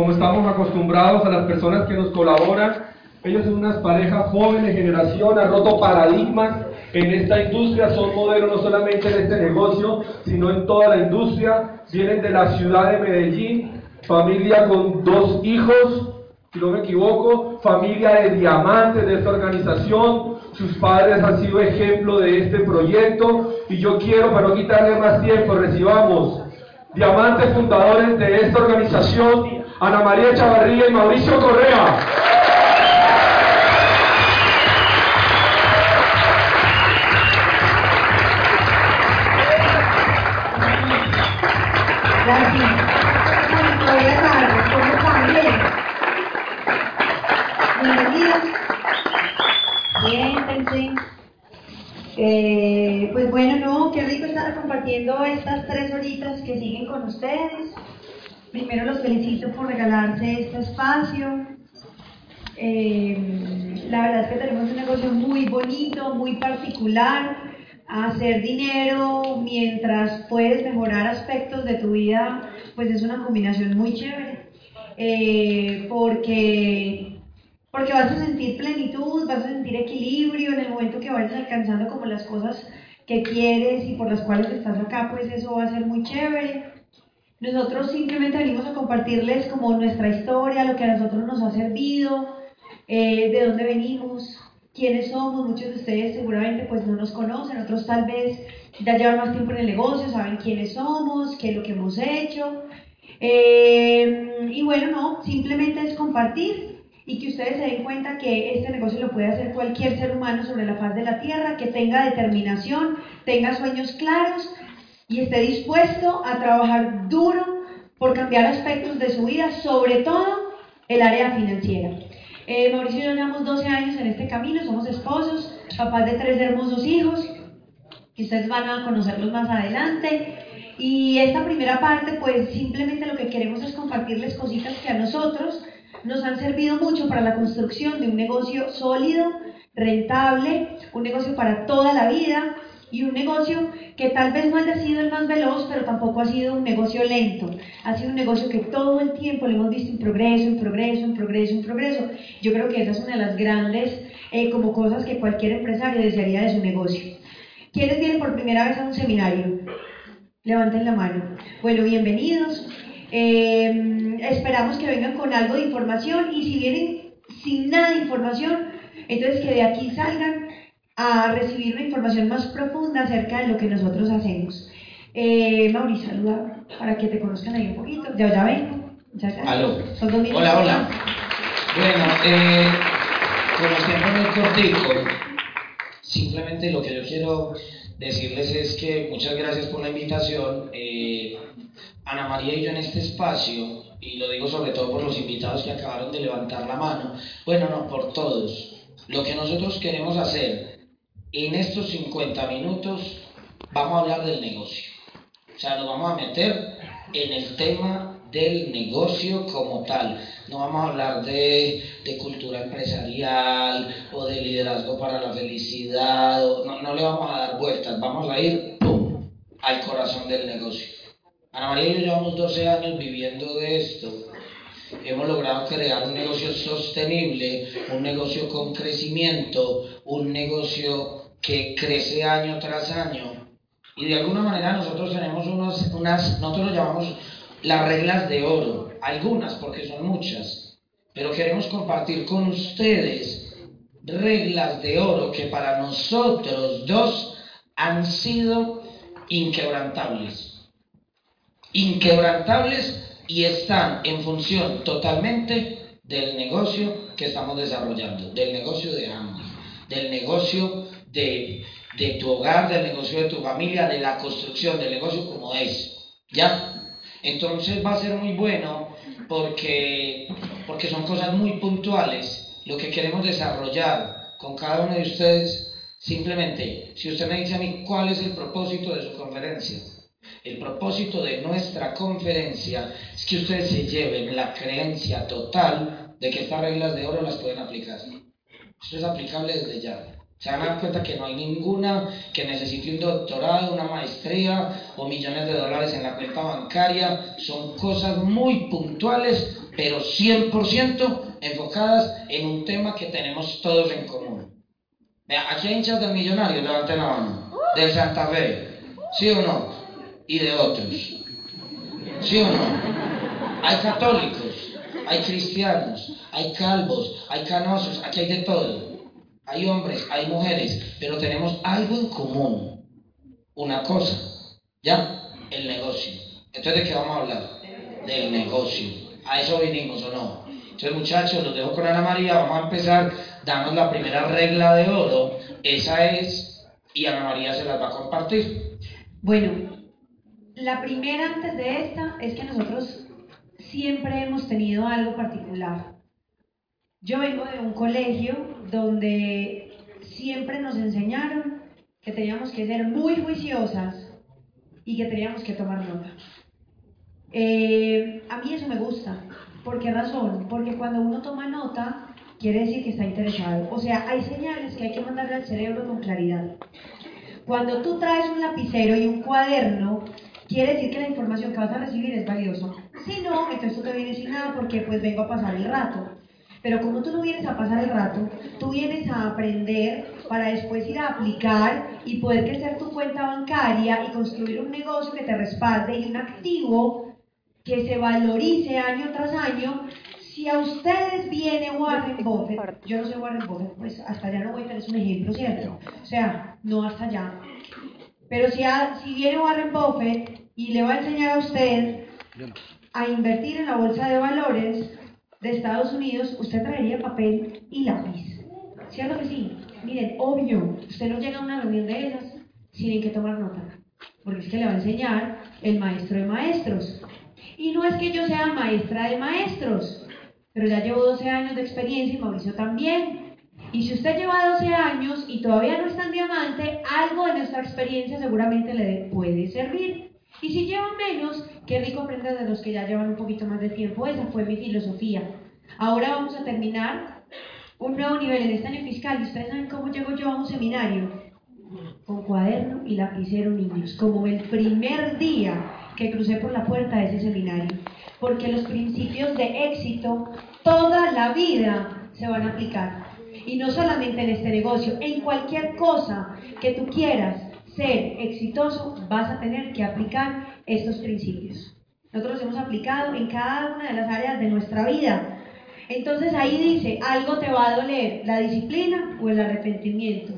Como estamos acostumbrados a las personas que nos colaboran, ellos son unas parejas jóvenes, generación, han roto paradigmas en esta industria, son modelos no solamente en este negocio, sino en toda la industria. Vienen de la ciudad de Medellín, familia con dos hijos, si no me equivoco, familia de diamantes de esta organización, sus padres han sido ejemplo de este proyecto y yo quiero, para no quitarle más tiempo, recibamos diamantes fundadores de esta organización, Ana María Chavarría y Mauricio Correa. Gracias. Buenas ¿cómo están? Bien. Bienvenidos. Eh, pues bueno, no, qué rico estar compartiendo estas tres horitas que siguen con ustedes. Primero los felicito por regalarse este espacio. Eh, la verdad es que tenemos un negocio muy bonito, muy particular. Hacer dinero mientras puedes mejorar aspectos de tu vida, pues es una combinación muy chévere. Eh, porque, porque vas a sentir plenitud, vas a sentir equilibrio en el momento que vayas alcanzando como las cosas que quieres y por las cuales estás acá, pues eso va a ser muy chévere. Nosotros simplemente venimos a compartirles como nuestra historia, lo que a nosotros nos ha servido, eh, de dónde venimos, quiénes somos. Muchos de ustedes seguramente pues no nos conocen, otros tal vez ya llevan más tiempo en el negocio, saben quiénes somos, qué es lo que hemos hecho. Eh, y bueno, no, simplemente es compartir y que ustedes se den cuenta que este negocio lo puede hacer cualquier ser humano sobre la faz de la tierra, que tenga determinación, tenga sueños claros y esté dispuesto a trabajar duro por cambiar aspectos de su vida, sobre todo el área financiera. Eh, Mauricio y yo llevamos 12 años en este camino, somos esposos, papás de tres hermosos hijos, que ustedes van a conocerlos más adelante. Y esta primera parte, pues simplemente lo que queremos es compartirles cositas que a nosotros nos han servido mucho para la construcción de un negocio sólido, rentable, un negocio para toda la vida y un negocio que tal vez no haya sido el más veloz, pero tampoco ha sido un negocio lento. Ha sido un negocio que todo el tiempo le hemos visto en progreso, en progreso, en progreso, en progreso. Yo creo que esa es una de las grandes eh, como cosas que cualquier empresario desearía de su negocio. ¿Quiénes vienen por primera vez a un seminario? Levanten la mano. Bueno, bienvenidos. Eh, esperamos que vengan con algo de información y si vienen sin nada de información, entonces que de aquí salgan a recibir una información más profunda acerca de lo que nosotros hacemos. Eh, Mauricio, saluda para que te conozcan ahí un poquito. Ya, ya vengo. Ya, ya. Aló. Son dos. Hola, hola. Bueno, eh, como siempre muy cortico, simplemente lo que yo quiero decirles es que muchas gracias por la invitación. Eh, Ana María y yo en este espacio, y lo digo sobre todo por los invitados que acabaron de levantar la mano, bueno, no, por todos. Lo que nosotros queremos hacer en estos 50 minutos, vamos a hablar del negocio. O sea, nos vamos a meter en el tema del negocio como tal. No vamos a hablar de, de cultura empresarial o de liderazgo para la felicidad. o- no, no le vamos a dar vueltas. Vamos a ir ¡pum! al corazón del negocio. Ana María y yo llevamos 12 años viviendo de esto. Hemos logrado crear un negocio sostenible, un negocio con crecimiento, un negocio que crece año tras año. Y de alguna manera nosotros tenemos unos, unas, nosotros lo llamamos las reglas de oro, algunas porque son muchas, pero queremos compartir con ustedes reglas de oro que para nosotros dos han sido inquebrantables. Inquebrantables y están en función totalmente del negocio que estamos desarrollando, del negocio de ambos, del negocio de, de tu hogar, del negocio de tu familia, de la construcción del negocio como es. ¿Ya? Entonces va a ser muy bueno porque, porque son cosas muy puntuales. Lo que queremos desarrollar con cada uno de ustedes, simplemente, si usted me dice a mí cuál es el propósito de su conferencia, el propósito de nuestra conferencia es que ustedes se lleven la creencia total de que estas reglas de oro las pueden aplicar. Esto es aplicable desde ya. Se van a dar cuenta que no hay ninguna que necesite un doctorado, una maestría o millones de dólares en la cuenta bancaria. Son cosas muy puntuales, pero 100% enfocadas en un tema que tenemos todos en común. Vea, aquí hay hinchas del millonario, levanten la mano. Del Santa Fe, ¿sí o no? Y de otros. ¿Sí o no? Hay católicos, hay cristianos, hay calvos, hay canosos, aquí hay de todo hay hombres, hay mujeres, pero tenemos algo en común. Una cosa, ¿ya? El negocio. Entonces, ¿de qué vamos a hablar? Del negocio. A eso vinimos o no. Entonces, muchachos, los dejo con Ana María. Vamos a empezar. Danos la primera regla de oro. Esa es, y Ana María se las va a compartir. Bueno, la primera antes de esta es que nosotros siempre hemos tenido algo particular. Yo vengo de un colegio donde siempre nos enseñaron que teníamos que ser muy juiciosas y que teníamos que tomar nota. Eh, a mí eso me gusta. ¿Por qué razón? Porque cuando uno toma nota, quiere decir que está interesado. O sea, hay señales que hay que mandarle al cerebro con claridad. Cuando tú traes un lapicero y un cuaderno, quiere decir que la información que vas a recibir es valiosa. Si no, entonces tú te vienes sin nada porque pues vengo a pasar el rato. Pero como tú no vienes a pasar el rato, tú vienes a aprender para después ir a aplicar y poder crecer tu cuenta bancaria y construir un negocio que te respalde y un activo que se valorice año tras año. Si a ustedes viene Warren Buffett, yo no soy Warren Buffett, pues hasta allá no voy, a tener un ejemplo, ¿cierto? O sea, no hasta allá. Pero si, si viene Warren Buffett y le va a enseñar a usted a invertir en la bolsa de valores, de Estados Unidos, usted traería papel y lápiz. ¿Cierto que sí? Miren, obvio, usted no llega a una reunión de esas sin que tomar nota, porque es que le va a enseñar el maestro de maestros. Y no es que yo sea maestra de maestros, pero ya llevo 12 años de experiencia y Mauricio también. Y si usted lleva 12 años y todavía no está en diamante, algo de nuestra experiencia seguramente le puede servir. Y si lleva menos, Qué rico aprender de los que ya llevan un poquito más de tiempo. Esa fue mi filosofía. Ahora vamos a terminar un nuevo nivel en este año fiscal. ¿Y ustedes saben cómo llego yo a un seminario? Con cuaderno y lapicero, niños. Como el primer día que crucé por la puerta de ese seminario. Porque los principios de éxito toda la vida se van a aplicar. Y no solamente en este negocio, en cualquier cosa que tú quieras ser exitoso, vas a tener que aplicar estos principios. Nosotros los hemos aplicado en cada una de las áreas de nuestra vida. Entonces ahí dice, algo te va a doler, la disciplina o el arrepentimiento.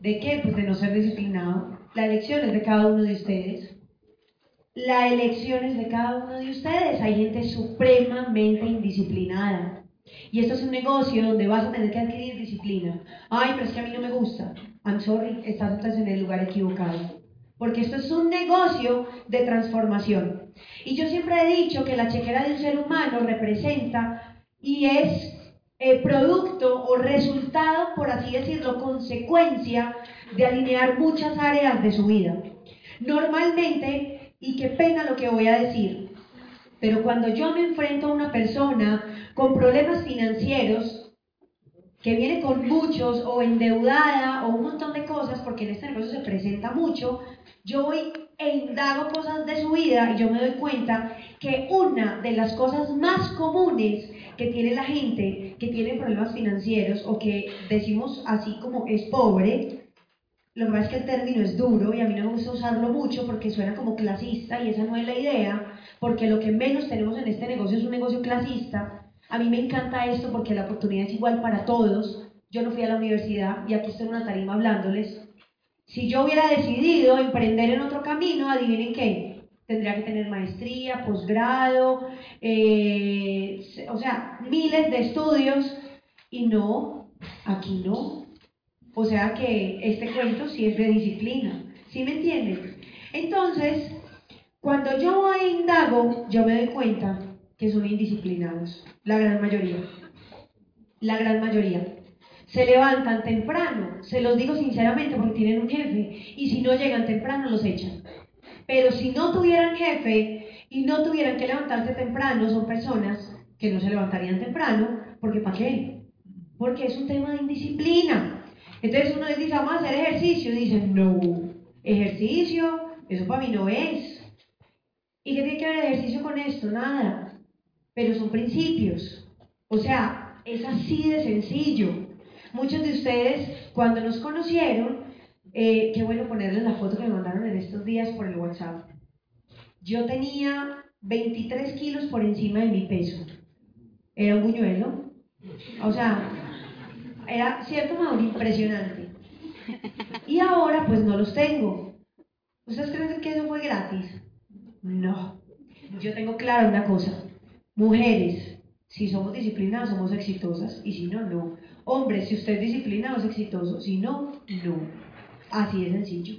¿De qué? Pues de no ser disciplinado. La elección es de cada uno de ustedes. La elección es de cada uno de ustedes. Hay gente supremamente indisciplinada. Y esto es un negocio donde vas a tener que adquirir disciplina. Ay, pero es que a mí no me gusta. I'm sorry, estás en el lugar equivocado porque esto es un negocio de transformación. Y yo siempre he dicho que la chequera de un ser humano representa y es eh, producto o resultado, por así decirlo, consecuencia de alinear muchas áreas de su vida. Normalmente, y qué pena lo que voy a decir, pero cuando yo me enfrento a una persona con problemas financieros, que viene con muchos o endeudada o un montón de cosas, porque en este negocio se presenta mucho, yo voy e indago cosas de su vida y yo me doy cuenta que una de las cosas más comunes que tiene la gente que tiene problemas financieros o que decimos así como es pobre, lo que es que el término es duro y a mí no me gusta usarlo mucho porque suena como clasista y esa no es la idea, porque lo que menos tenemos en este negocio es un negocio clasista. A mí me encanta esto porque la oportunidad es igual para todos. Yo no fui a la universidad y aquí estoy en una tarima hablándoles si yo hubiera decidido emprender en otro camino, adivinen qué, tendría que tener maestría, posgrado, eh, o sea, miles de estudios, y no, aquí no. O sea que este cuento sí es de disciplina, ¿sí me entienden? Entonces, Cuando yo indago, yo me doy cuenta que son indisciplinados, la gran mayoría. La gran mayoría. Se levantan temprano, se los digo sinceramente porque tienen un jefe, y si no llegan temprano los echan. Pero si no tuvieran jefe y no tuvieran que levantarse temprano, son personas que no se levantarían temprano, porque ¿para qué? Porque es un tema de indisciplina. Entonces uno les dice, vamos a hacer ejercicio, y dicen, no, ejercicio, eso para mí no es. ¿Y qué tiene que ver ejercicio con esto? Nada. Pero son principios. O sea, es así de sencillo. Muchos de ustedes, cuando nos conocieron, eh, qué bueno ponerles la foto que me mandaron en estos días por el WhatsApp. Yo tenía 23 kilos por encima de mi peso. Era un buñuelo. O sea, era cierto, modo impresionante. Y ahora pues no los tengo. ¿Ustedes creen que eso fue gratis? No. Yo tengo clara una cosa. Mujeres, si somos disciplinadas, somos exitosas. Y si no, no. Hombres, si usted es disciplinado, es exitoso. Si no, no. Así de sencillo.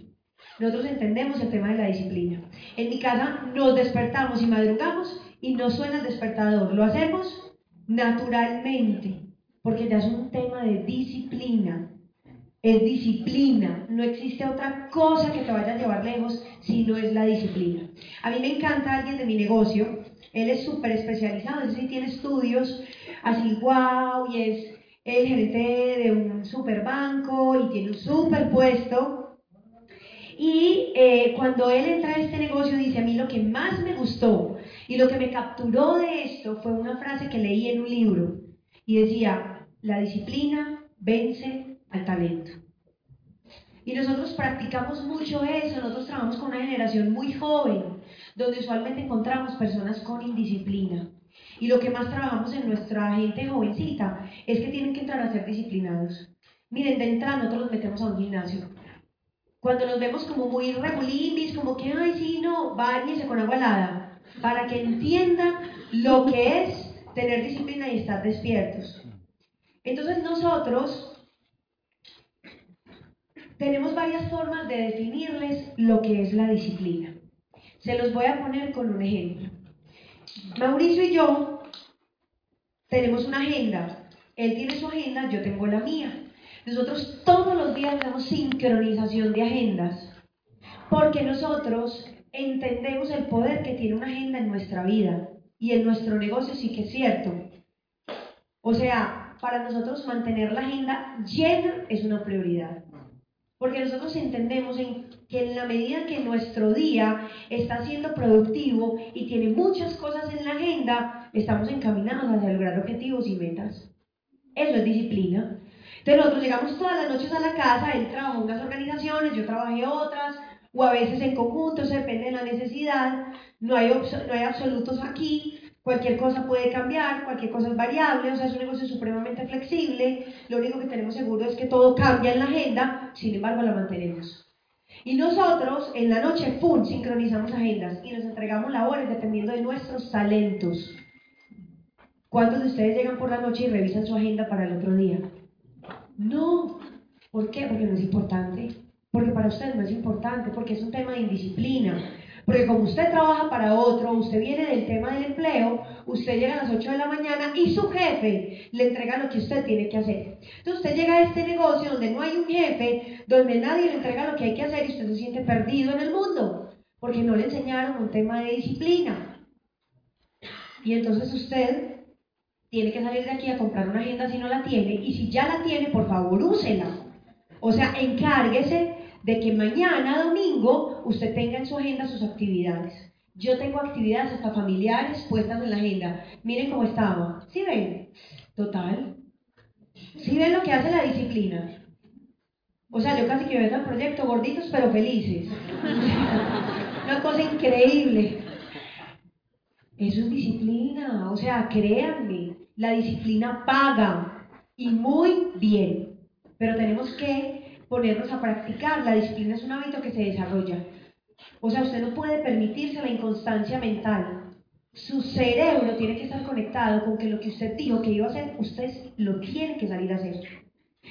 Nosotros entendemos el tema de la disciplina. En mi casa nos despertamos y madrugamos y no suena el despertador. Lo hacemos naturalmente, porque ya es un tema de disciplina. Es disciplina, no existe otra cosa que te vaya a llevar lejos si no es la disciplina. A mí me encanta alguien de mi negocio, él es súper especializado, es decir, tiene estudios así, wow, y es el gerente de un super banco y tiene un super puesto. Y eh, cuando él entra a este negocio, dice, a mí lo que más me gustó y lo que me capturó de esto fue una frase que leí en un libro y decía, la disciplina vence al talento. Y nosotros practicamos mucho eso, nosotros trabajamos con una generación muy joven, donde usualmente encontramos personas con indisciplina. Y lo que más trabajamos en nuestra gente jovencita es que tienen que entrar a ser disciplinados. Miren, de entrada nosotros los metemos a un gimnasio. Cuando nos vemos como muy regulimbis, como que, ay, sí, no, bañese con agua helada, para que entiendan lo que es tener disciplina y estar despiertos. Entonces nosotros tenemos varias formas de definirles lo que es la disciplina. Se los voy a poner con un ejemplo. Mauricio y yo tenemos una agenda. Él tiene su agenda, yo tengo la mía. Nosotros todos los días hacemos sincronización de agendas, porque nosotros entendemos el poder que tiene una agenda en nuestra vida y en nuestro negocio sí que es cierto. O sea, para nosotros mantener la agenda llena es una prioridad. Porque nosotros entendemos en que en la medida que nuestro día está siendo productivo y tiene muchas cosas en la agenda, estamos encaminados hacia lograr objetivos y metas. Eso es disciplina. Entonces nosotros llegamos todas las noches a la casa, él trabajó en unas organizaciones, yo trabajé otras, o a veces en conjunto, eso depende de la necesidad, no hay, no hay absolutos aquí, Cualquier cosa puede cambiar, cualquier cosa es variable, o sea, es un negocio supremamente flexible. Lo único que tenemos seguro es que todo cambia en la agenda, sin embargo la mantenemos. Y nosotros en la noche, ¡pum!, sincronizamos agendas y nos entregamos labores dependiendo de nuestros talentos. ¿Cuántos de ustedes llegan por la noche y revisan su agenda para el otro día? No. ¿Por qué? Porque no es importante. Porque para ustedes no es importante, porque es un tema de indisciplina. Porque como usted trabaja para otro, usted viene del tema del empleo, usted llega a las 8 de la mañana y su jefe le entrega lo que usted tiene que hacer. Entonces usted llega a este negocio donde no hay un jefe, donde nadie le entrega lo que hay que hacer y usted se siente perdido en el mundo, porque no le enseñaron un tema de disciplina. Y entonces usted tiene que salir de aquí a comprar una agenda si no la tiene, y si ya la tiene, por favor, úsela. O sea, encárguese de que mañana, domingo, usted tenga en su agenda sus actividades. Yo tengo actividades hasta familiares puestas en la agenda. Miren cómo estaba. ¿Sí ven? Total. ¿Sí ven lo que hace la disciplina? O sea, yo casi que veo el proyecto gorditos pero felices. Una cosa increíble. Eso es disciplina. O sea, créanme, la disciplina paga y muy bien. Pero tenemos que ponernos a practicar. La disciplina es un hábito que se desarrolla. O sea, usted no puede permitirse la inconstancia mental. Su cerebro tiene que estar conectado con que lo que usted dijo que iba a hacer, usted lo tiene que salir a hacer.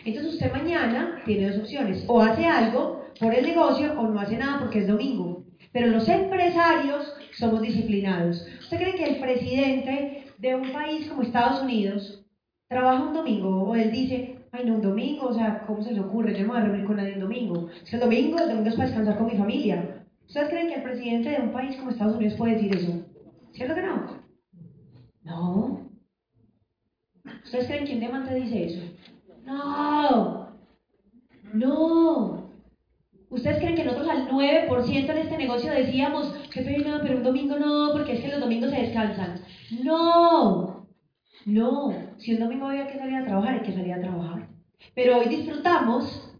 Entonces usted mañana tiene dos opciones. O hace algo por el negocio o no hace nada porque es domingo. Pero los empresarios somos disciplinados. ¿Usted cree que el presidente de un país como Estados Unidos trabaja un domingo o él dice, ay no, un domingo, o sea, ¿cómo se le ocurre? Yo no me voy a reunir con nadie un domingo. Es el domingo, el domingo es para descansar con mi familia. ¿Ustedes creen que el presidente de un país como Estados Unidos puede decir eso? ¿Cierto que no? No. ¿Ustedes creen que un diamante dice eso? No. No. ¿Ustedes creen que nosotros al 9% en este negocio decíamos, qué pena, pero un domingo no, porque es que los domingos se descansan? No. No. Si un domingo había que salir a trabajar, hay que salir a trabajar. Pero hoy disfrutamos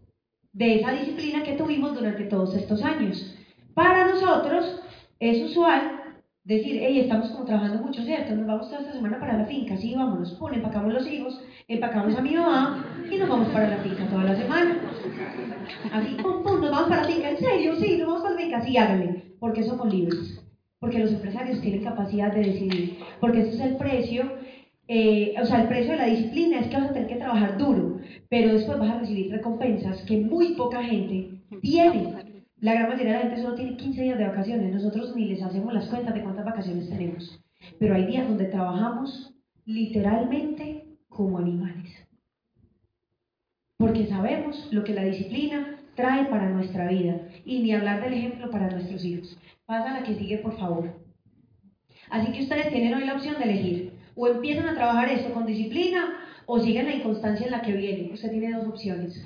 de esa disciplina que tuvimos durante todos estos años. Para nosotros es usual decir, hey, estamos como trabajando mucho, ¿cierto? Nos vamos toda esta semana para la finca, sí, vámonos, pon, empacamos los hijos, empacamos a mi mamá y nos vamos para la finca toda la semana. Así, pum, pum, nos vamos para la finca, ¿en serio? Sí, nos vamos para la finca, sí, háganle, porque somos libres, porque los empresarios tienen capacidad de decidir, porque ese es el precio, eh, o sea, el precio de la disciplina es que vas a tener que trabajar duro, pero después vas a recibir recompensas que muy poca gente tiene. La gran mayoría de la gente solo tiene 15 días de vacaciones. Nosotros ni les hacemos las cuentas de cuántas vacaciones tenemos. Pero hay días donde trabajamos literalmente como animales. Porque sabemos lo que la disciplina trae para nuestra vida. Y ni hablar del ejemplo para nuestros hijos. Pasa la que sigue, por favor. Así que ustedes tienen hoy la opción de elegir. O empiezan a trabajar esto con disciplina o siguen la inconstancia en la que viene. Usted tiene dos opciones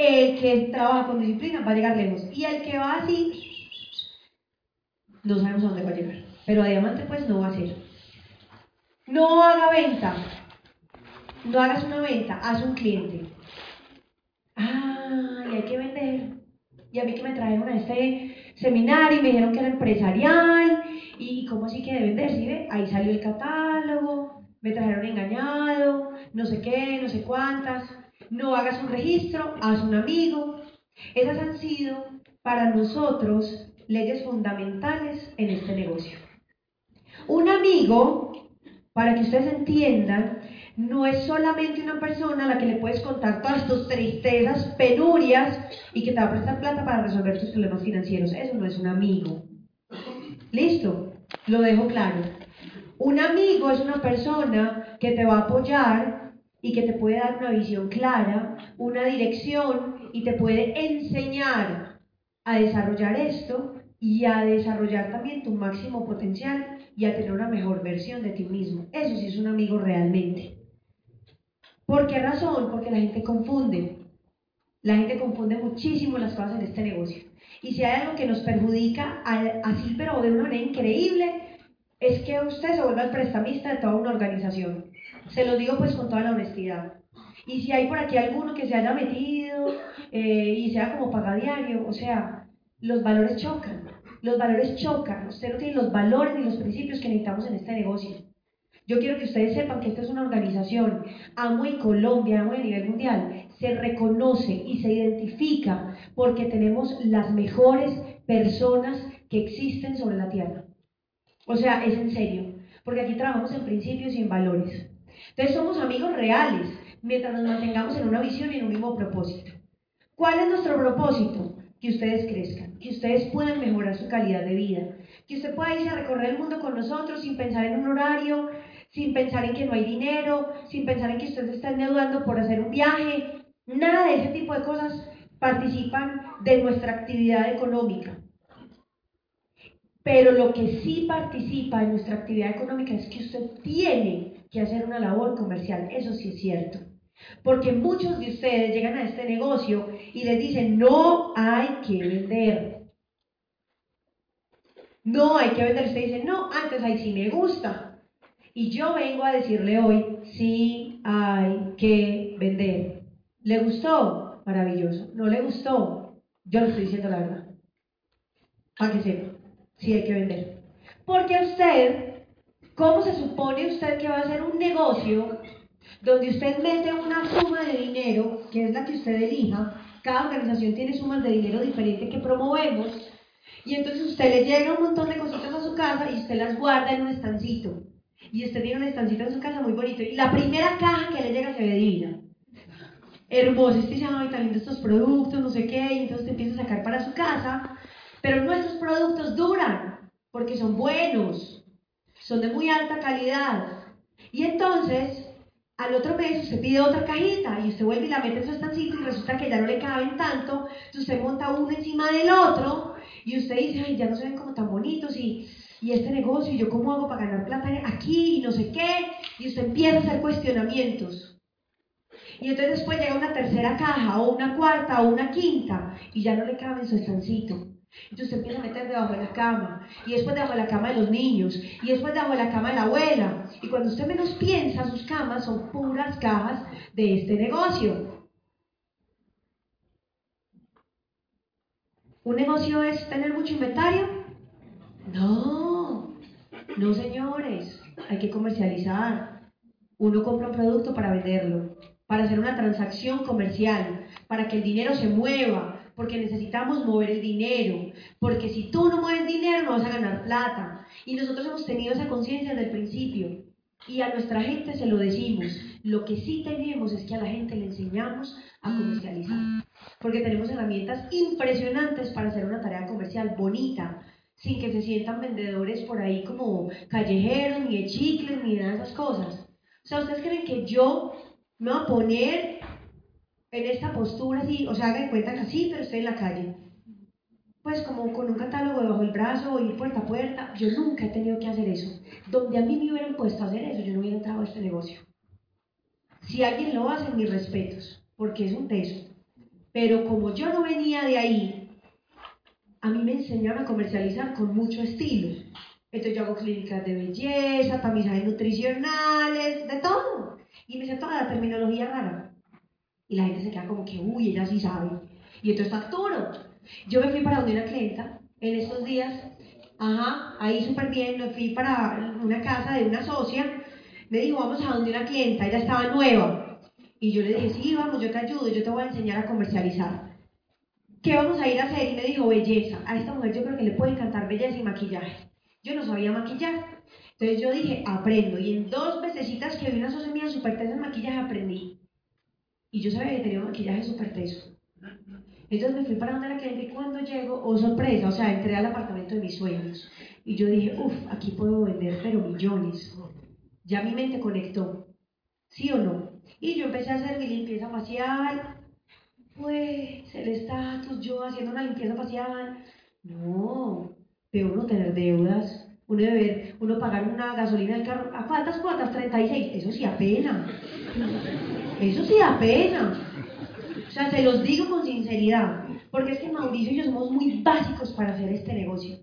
el que trabaja con disciplina va a llegar lejos. Y el que va así, no sabemos a dónde va a llegar. Pero a diamante pues no va a ser. No haga venta. No hagas una venta, haz un cliente. Ah, y hay que vender. Y a mí que me trajeron a este seminario y me dijeron que era empresarial. ¿Y cómo así que de vender? ¿Sí ve? Ahí salió el catálogo, me trajeron engañado, no sé qué, no sé cuántas no hagas un registro, haz un amigo. Esas han sido para nosotros leyes fundamentales en este negocio. Un amigo, para que ustedes entiendan, no es solamente una persona a la que le puedes contar todas tus tristezas, penurias y que te va a prestar plata para resolver tus problemas financieros. Eso no es un amigo. ¿Listo? Lo dejo claro. Un amigo es una persona que te va a apoyar y que te puede dar una visión clara, una dirección y te puede enseñar a desarrollar esto y a desarrollar también tu máximo potencial y a tener una mejor versión de ti mismo. Eso sí es un amigo realmente. ¿Por qué razón? Porque la gente confunde. La gente confunde muchísimo las cosas en este negocio. Y si hay algo que nos perjudica así, pero de una manera increíble, es que usted se vuelva el prestamista de toda una organización. Se lo digo pues con toda la honestidad. Y si hay por aquí alguno que se haya metido eh, y sea como pagadiario, o sea, los valores chocan. Los valores chocan. Usted no tiene los valores ni los principios que necesitamos en este negocio. Yo quiero que ustedes sepan que esta es una organización, amo y Colombia, amo a nivel mundial, se reconoce y se identifica porque tenemos las mejores personas que existen sobre la tierra. O sea, es en serio, porque aquí trabajamos en principios y en valores. Entonces somos amigos reales mientras nos mantengamos en una visión y en un mismo propósito. ¿Cuál es nuestro propósito? Que ustedes crezcan, que ustedes puedan mejorar su calidad de vida, que usted pueda irse a recorrer el mundo con nosotros sin pensar en un horario, sin pensar en que no hay dinero, sin pensar en que usted se está endeudando por hacer un viaje. Nada de ese tipo de cosas participan de nuestra actividad económica. Pero lo que sí participa en nuestra actividad económica es que usted tiene que hacer una labor comercial. Eso sí es cierto. Porque muchos de ustedes llegan a este negocio y les dicen, no hay que vender. No hay que vender. Usted dice, no, antes ahí sí me gusta. Y yo vengo a decirle hoy, sí hay que vender. ¿Le gustó? Maravilloso. ¿No le gustó? Yo le estoy diciendo la verdad. Para sí hay que vender. Porque usted ¿Cómo se supone usted que va a hacer un negocio donde usted mete una suma de dinero, que es la que usted elija? Cada organización tiene sumas de dinero diferentes que promovemos. Y entonces usted le llega un montón de cositas a su casa y usted las guarda en un estancito. Y usted tiene un estancito en su casa muy bonito. Y la primera caja que le llega se ve divina. Hermoso, este se llama tan lindo estos productos, no sé qué. Y entonces usted empieza a sacar para su casa Pero nuestros productos duran porque son buenos, son de muy alta calidad. Y entonces, al otro mes usted pide otra cajita y usted vuelve y la mete en su estancito y resulta que ya no le caben tanto, entonces usted monta uno encima del otro y usted dice, ay, ya no se ven como tan bonitos y, y este negocio, y yo cómo hago para ganar plata aquí y no sé qué, y usted empieza a hacer cuestionamientos. Y entonces después llega una tercera caja, o una cuarta, o una quinta, y ya no le cabe en su estancito. Entonces usted empieza a meter debajo de la cama, y después debajo de la cama de los niños, y después debajo de la cama de la abuela. Y cuando usted menos piensa, sus camas son puras cajas de este negocio. ¿Un negocio es tener mucho inventario? No, no señores, hay que comercializar. Uno compra un producto para venderlo, para hacer una transacción comercial, para que el dinero se mueva, porque necesitamos mover el dinero, porque si tú no mueves dinero no vas a ganar plata. Y nosotros hemos tenido esa conciencia desde el principio. Y a nuestra gente se lo decimos. Lo que sí tenemos es que a la gente le enseñamos a comercializar. Porque tenemos herramientas impresionantes para hacer una tarea comercial bonita, sin que se sientan vendedores por ahí como callejeros, ni de chicles, ni de esas cosas. O sea, ¿ustedes creen que yo me voy a poner en esta postura así, o sea, hagan cuenta que así, pero estoy en la calle? Pues como con un catálogo debajo del brazo, ir puerta a puerta, yo nunca he tenido que hacer eso. Donde a mí me hubieran puesto a hacer eso, yo no hubiera entrado a este negocio. Si alguien lo hace, mis respetos, porque es un teso. Pero como yo no venía de ahí, a mí me enseñaron a comercializar con mucho estilo. Entonces yo hago clínicas de belleza, tamizajes nutricionales, de todo. Y me sé toda la terminología rara. Y la gente se queda como que, uy, ella sí sabe. Y entonces facturo. Yo me fui para donde una clienta en estos días, ajá, ahí súper bien, me fui para una casa de una socia, me dijo, vamos a donde una clienta, ella estaba nueva. Y yo le dije, sí, vamos, yo te ayudo, yo te voy a enseñar a comercializar. ¿Qué vamos a ir a hacer? Y me dijo, belleza. A esta mujer yo creo que le puede encantar belleza y maquillaje. Yo no sabía maquillar. Entonces yo dije, aprendo. Y en dos vecesitas que vi una socia mía súper en maquillaje, aprendí. Y yo sabía que tenía un maquillaje súper teso. Entonces me fui para donde la cliente y cuando llego, oh sorpresa, o sea, entré al apartamento de mis sueños. Y yo dije, uff, aquí puedo vender pero millones. Ya mi mente conectó. ¿Sí o no? Y yo empecé a hacer mi limpieza facial. Pues el estatus, yo haciendo una limpieza facial. No, peor uno tener deudas. Uno debe, uno pagar una gasolina del carro. ¿A cuántas cuotas? 36. Eso sí apena. Eso sí da pena. O sea, se los digo con sinceridad, porque es que Mauricio y yo somos muy básicos para hacer este negocio.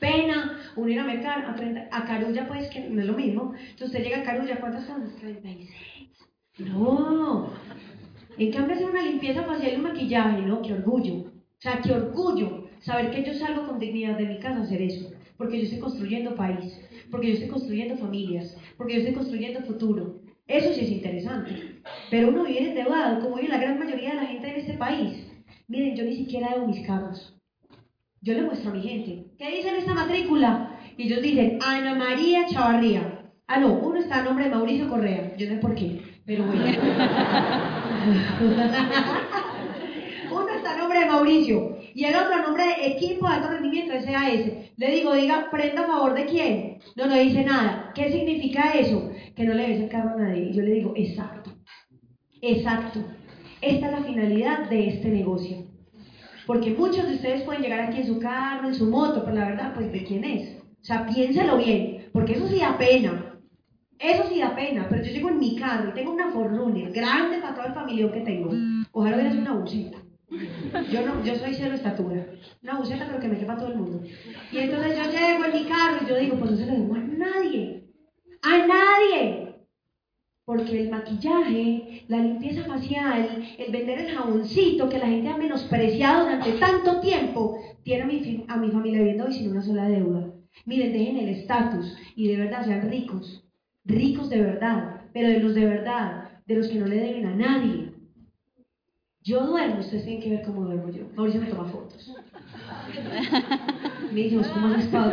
Pena, unir a Mercar, a, a Carulla, pues que no es lo mismo. Entonces usted llega a Carulla, ¿cuántas son? 36. No. En cambio, hacer una limpieza facial y un maquillaje, ¿no? Qué orgullo. O sea, qué orgullo saber que yo salgo con dignidad de mi casa a hacer eso. Porque yo estoy construyendo país, porque yo estoy construyendo familias, porque yo estoy construyendo futuro. Eso sí es interesante. Pero uno vive endeudado, como vive la gran mayoría de la gente en este país. Miren, yo ni siquiera debo mis carros. Yo le muestro a mi gente. ¿Qué dice en esta matrícula? Y ellos dicen Ana María Chavarría. Ah, no, uno está a nombre de Mauricio Correa. Yo no sé por qué, pero bueno. uno está a nombre de Mauricio y el otro nombre de Equipo de Alto Rendimiento SAS. Le digo, diga, prenda a favor de quién. No, no dice nada. ¿Qué significa eso? Que no le des el carro a nadie. Y yo le digo, exacto. Exacto. Esta es la finalidad de este negocio. Porque muchos de ustedes pueden llegar aquí en su carro, en su moto, pero la verdad, pues, ¿de quién es? O sea, piénselo bien, porque eso sí da pena. Eso sí da pena, pero yo llego en mi carro y tengo una Forerunner grande para todo el familión que tengo. Ojalá hubiera una buceta. Yo no, yo soy cero estatura. Una buceta, pero que me quepa todo el mundo. Y entonces yo llego en mi carro y yo digo, pues no se lo digo a nadie. A nadie. Porque el maquillaje, la limpieza facial, el vender el jaboncito que la gente ha menospreciado durante tanto tiempo, tiene a mi, a mi familia viviendo hoy sin una sola deuda. Miren, dejen el estatus y de verdad sean ricos. Ricos de verdad, pero de los de verdad, de los que no le deben a nadie. Yo duermo, ustedes tienen que ver cómo duermo yo. Mauricio me toma fotos. Me dice, ¿cómo has estado?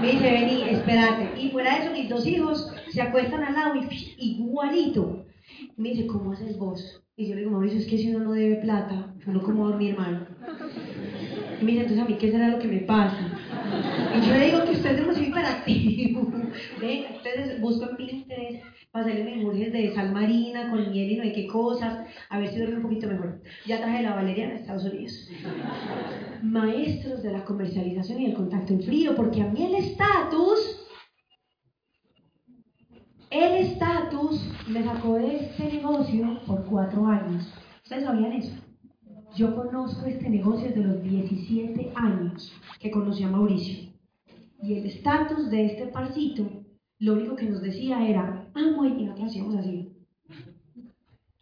Me dice, vení, espérate. Y fuera de eso, mis dos hijos se acuestan al lado y igualito. Me dice, ¿cómo haces vos? Y yo le digo, Mauricio, es que si uno no debe plata, uno cómo dormir mal. Y me dice, entonces a mí, ¿qué será lo que me pasa? Y yo le digo que usted es demasiado hiperactivo. ¿Ve? Entonces busco en Pinterest para hacerle memorias de sal marina con miel y no hay qué cosas, a ver si duerme un poquito mejor. Ya traje la valeriana de Estados Unidos. Maestros de la comercialización y el contacto en frío, porque a mí el estatus el estatus me sacó de este negocio por cuatro años. ¿Ustedes sabían eso? Yo conozco este negocio desde los 17 años que conocí a Mauricio. Y el estatus de este parcito, lo único que nos decía era, muy, y nosotros hacíamos así.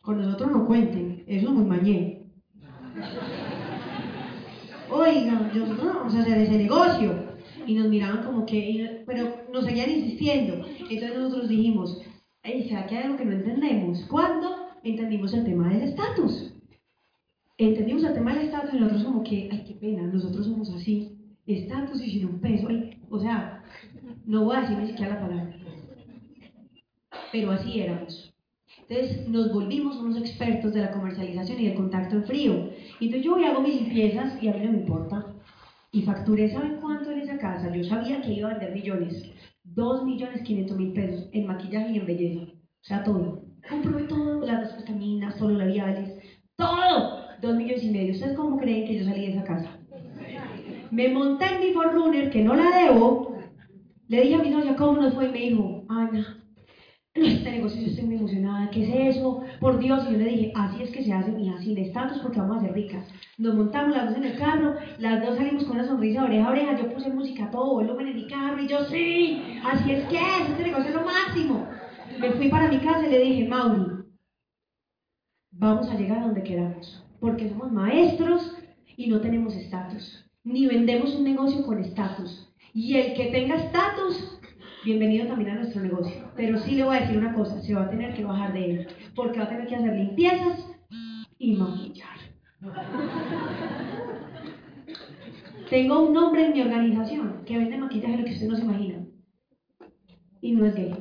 Con nosotros no cuenten, eso es muy mañé. Oiga, nosotros no vamos a hacer ese negocio. Y nos miraban como que, pero nos seguían insistiendo. Entonces nosotros dijimos, ¿será que hay algo que no entendemos? ¿Cuándo? Entendimos el tema del estatus entendimos el tema del estatus y nosotros como que, ay, qué pena, nosotros somos así, estatus y sin un peso, o sea, no voy a decir ni siquiera la palabra, pero así éramos. Entonces nos volvimos unos expertos de la comercialización y del contacto en frío. Entonces yo voy hago mis limpiezas y a mí no me importa. Y facturé, ¿saben cuánto en esa casa? Yo sabía que iba a vender millones. Dos millones quinientos mil pesos en maquillaje y en belleza. O sea, todo. Compré todo, las dos vitaminas, solo labiales, todo dos millones y medio. ¿Ustedes cómo creen que yo salí de esa casa? Me monté en mi Forerunner, que no la debo. Le dije a mi novia, ¿cómo nos fue? Y me dijo, Ana, este negocio yo estoy muy emocionada. ¿Qué es eso? Por Dios. Y yo le dije, así es que se hace, y así de estatus porque vamos a ser ricas. Nos montamos las dos en el carro, las dos salimos con una sonrisa oreja a oreja. Yo puse música a todo volumen en mi carro y yo, sí, así es que es, este negocio es lo máximo. Me fui para mi casa y le dije, Mauri, vamos a llegar a donde queramos porque somos maestros y no tenemos estatus, ni vendemos un negocio con estatus. Y el que tenga estatus, bienvenido también a nuestro negocio. Pero sí le voy a decir una cosa, se va a tener que bajar de él, porque va a tener que hacer limpiezas y maquillar. Tengo un hombre en mi organización que vende maquillaje lo que usted no se imagina. Y no es gay.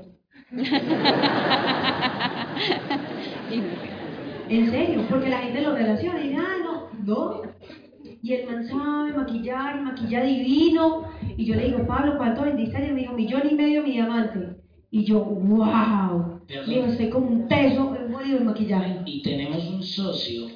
En serio, porque la gente lo relaciona y dice, ah, no, no. Y el man sabe maquillar y maquilla divino. Y yo le digo, Pablo, ¿cuánto vendiste ayer? Me dijo, millón y medio mi diamante. Y yo, wow. Digo, estoy como un peso en de maquillaje. Y tenemos un socio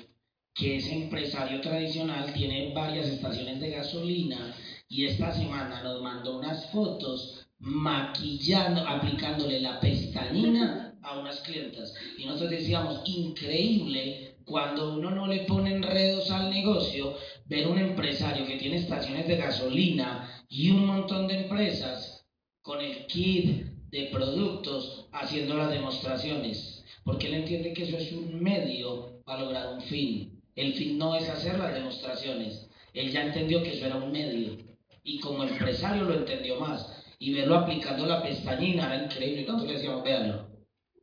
que es empresario tradicional, tiene varias estaciones de gasolina y esta semana nos mandó unas fotos maquillando, aplicándole la pestañina a unas clientas. Y nosotros decíamos, increíble cuando uno no le pone enredos al negocio, ver un empresario que tiene estaciones de gasolina y un montón de empresas con el kit de productos haciendo las demostraciones. Porque él entiende que eso es un medio para lograr un fin. El fin no es hacer las demostraciones. Él ya entendió que eso era un medio. Y como empresario lo entendió más. Y verlo aplicando la pestañina era increíble. Nosotros le decíamos, véanlo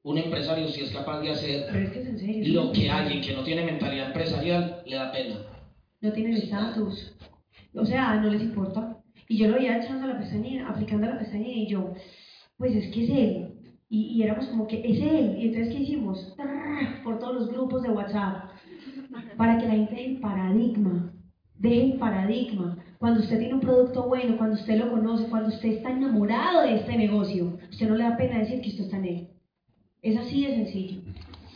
un empresario si es capaz de hacer lo que alguien que no tiene mentalidad empresarial le da pena. No tiene estatus. O sea, no les importa. Y yo lo veía echando la pestañina, aplicando la pestañina y yo, pues es que es él. Y, éramos como que es él. Y entonces, ¿qué hicimos? Por todos los grupos de WhatsApp. Para que la gente deje el paradigma. Deje el paradigma. Cuando usted tiene un producto bueno, cuando usted lo conoce, cuando usted está enamorado de este negocio, usted no le da pena decir que usted está en él. Es así de sencillo.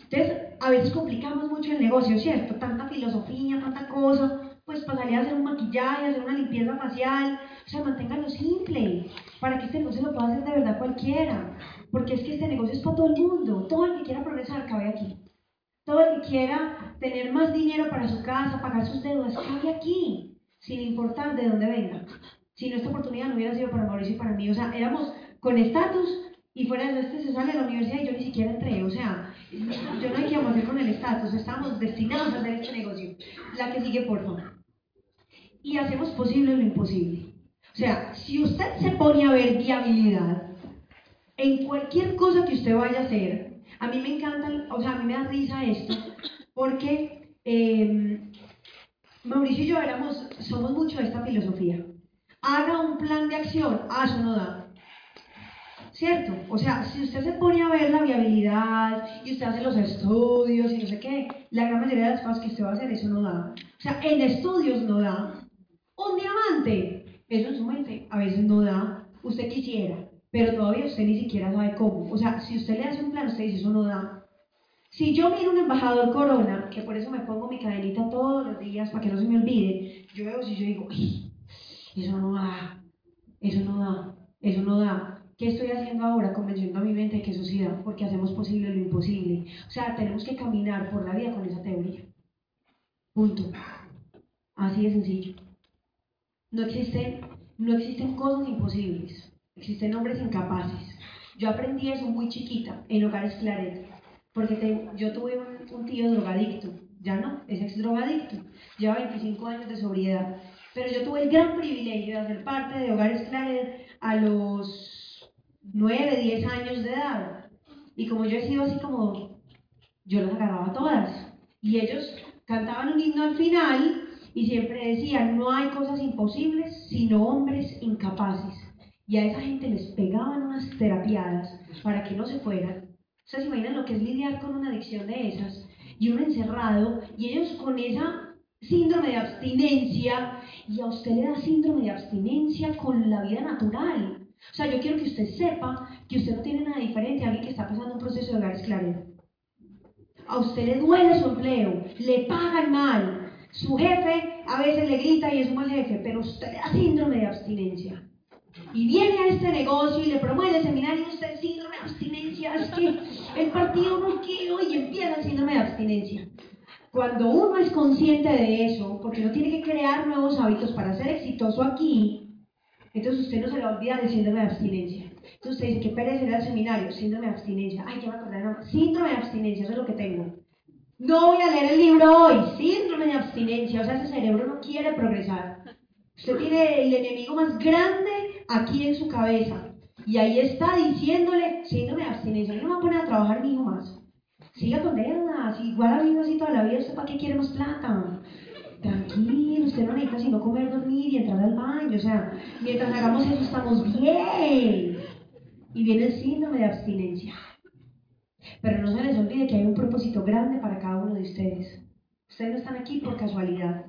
Entonces, a veces complicamos mucho el negocio, ¿cierto? Tanta filosofía, tanta cosa, pues pasaría a hacer un maquillaje, hacer una limpieza facial, o sea, manténgalo simple, para que este negocio lo pueda hacer de verdad cualquiera, porque es que este negocio es para todo el mundo, todo el que quiera progresar cabe aquí, todo el que quiera tener más dinero para su casa, pagar sus deudas, cabe aquí, sin importar de dónde venga. Si no, esta oportunidad no hubiera sido para Mauricio y para mí, o sea, éramos con estatus, y fuera de este se sale de la universidad y yo ni siquiera entré. O sea, yo no hay que hacer con el estatus, estamos destinados a hacer este negocio. La que sigue, por favor. Y hacemos posible lo imposible. O sea, si usted se pone a ver viabilidad en cualquier cosa que usted vaya a hacer, a mí me encanta, o sea, a mí me da risa esto, porque em, Mauricio y yo éramos, somos mucho de esta filosofía. Haga un plan de acción, ah, eso no da. ¿Cierto? O sea, si usted se pone a ver la viabilidad y usted hace los estudios y no sé qué, la gran mayoría de las cosas que usted va a hacer, eso no da. O sea, en estudios no da. un diamante. Eso en su mente a veces no da. Usted quisiera, pero todavía usted ni siquiera sabe cómo. O sea, si usted le hace un plan, usted dice, eso no da. Si yo miro un embajador corona, que por eso me pongo mi cadenita todos los días para que no se me olvide, yo veo si yo digo, eso no da, eso no da, eso no da. ¿Qué estoy haciendo ahora? Convenciendo a mi mente de que eso sí da, porque hacemos posible lo imposible. O sea, tenemos que caminar por la vida con esa teoría. Punto. Así de sencillo. No existen, no existen cosas imposibles, existen hombres incapaces. Yo aprendí eso muy chiquita en Hogares Claret, porque yo tuve un, tío drogadicto, ya no, es ex drogadicto, lleva 25 años de sobriedad, pero yo tuve el gran privilegio de hacer parte de Hogares Claret a los 9, 10 años de edad. Y como yo he sido así como, yo las agarraba todas. Y ellos cantaban un himno al final y siempre decían, no hay cosas imposibles, sino hombres incapaces. Y a esa gente les pegaban unas terapiadas para que no se fueran. ¿Ustedes se imaginan lo que es lidiar con una adicción de esas? Y uno encerrado, y ellos con esa síndrome de abstinencia, y a usted le da síndrome de abstinencia con la vida natural. O sea, yo quiero que usted sepa que usted no tiene nada diferente a alguien que está pasando un proceso de hogar esclarero. A usted le duele su empleo, le pagan mal, su jefe a veces le grita y es un mal jefe, pero usted le da síndrome de abstinencia. Y viene a este negocio y le promueve el seminario y usted síndrome de abstinencia, es que el partido no quiero y empieza el síndrome de abstinencia. Cuando uno es consciente de eso, porque no tiene que crear nuevos hábitos para ser exitoso aquí, entonces usted no se le olvida del síndrome de abstinencia. Entonces usted dice, que pereza el seminario, síndrome de abstinencia. Ay, ya me acordé, no, síndrome de abstinencia, eso es lo que tengo. No voy a leer el libro hoy. Síndrome de abstinencia. O sea, ese cerebro no quiere progresar. Usted tiene el enemigo más grande aquí en su cabeza. Y ahí está diciéndole síndrome de abstinencia. No me va a poner a trabajar mi hijo más. Siga con deudas. Igual ha vivido así toda la vida. ¿Usted para qué quiere más plata? Tranquilo, usted no necesita sino comer, dormir y entrar al baño. O sea, mientras hagamos eso estamos bien. Y viene el síndrome de abstinencia. Pero no se les olvide que hay un propósito grande para cada uno de ustedes. Ustedes no están aquí por casualidad.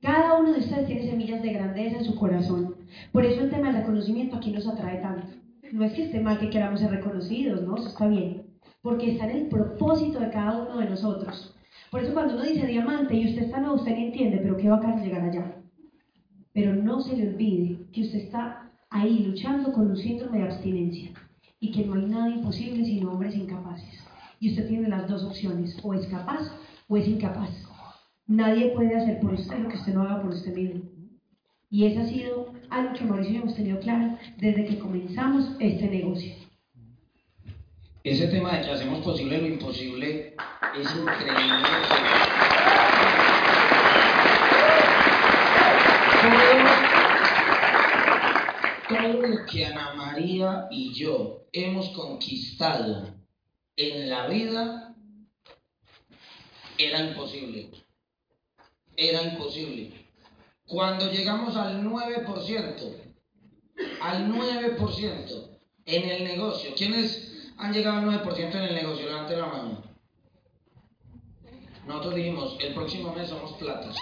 Cada uno de ustedes tiene semillas de grandeza en su corazón. Por eso el tema del reconocimiento aquí nos atrae tanto. No es que esté mal que queramos ser reconocidos, ¿no? Eso está bien. Porque está en el propósito de cada uno de nosotros. Por eso cuando uno dice diamante y usted está no, usted ni entiende, pero qué bacán llegar allá. Pero no se le olvide que usted está ahí luchando con un síndrome de abstinencia y que no hay nada imposible sino hombres incapaces. Y usted tiene las dos opciones, o es capaz o es incapaz. Nadie puede hacer por usted lo que usted no haga por usted mismo. Y eso ha sido algo que Mauricio y hemos tenido claro desde que comenzamos este negocio. Ese tema de que hacemos posible lo imposible es increíble. todo lo que Ana María y yo hemos conquistado en la vida era imposible. Era imposible. Cuando llegamos al 9%, al 9% en el negocio, ¿quiénes han llegado al 9% en el negocio? Levante la mano. Nosotros dijimos, el próximo mes somos platas.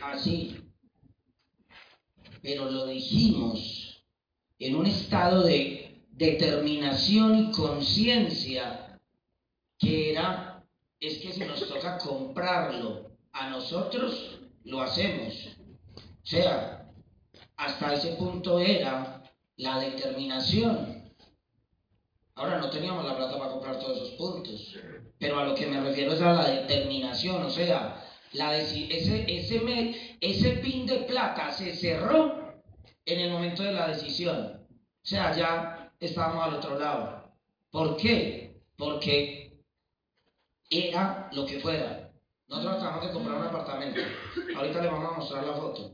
Así, pero lo dijimos en un estado de determinación y conciencia que era, es que si nos toca comprarlo a nosotros, lo hacemos. O sea, hasta ese punto era la determinación. Ahora no teníamos la plata para comprar todos esos puntos, pero a lo que me refiero es a la determinación, o sea, la ese, ese, ese pin de plata se cerró en el momento de la decisión. O sea, ya estábamos al otro lado. ¿Por qué? Porque era lo que fuera. Nosotros acabamos de comprar un apartamento. Ahorita le vamos a mostrar la foto.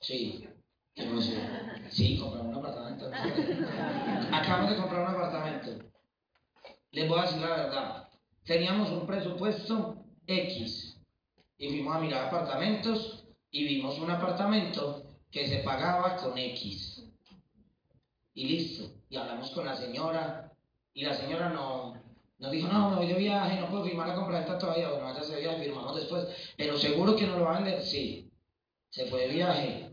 Sí. Sí, compramos un apartamento. Acabamos de comprar un apartamento. Les voy a decir la verdad. Teníamos un presupuesto X y fuimos a mirar apartamentos y vimos un apartamento que se pagaba con X. Y listo. Y hablamos con la señora y la señora no, Nos dijo, no, me voy de viaje, no puedo firmar la compra todavía. Bueno, vaya de viaje, firmamos después. Pero seguro que no lo va a vender. Sí. Se fue de viaje.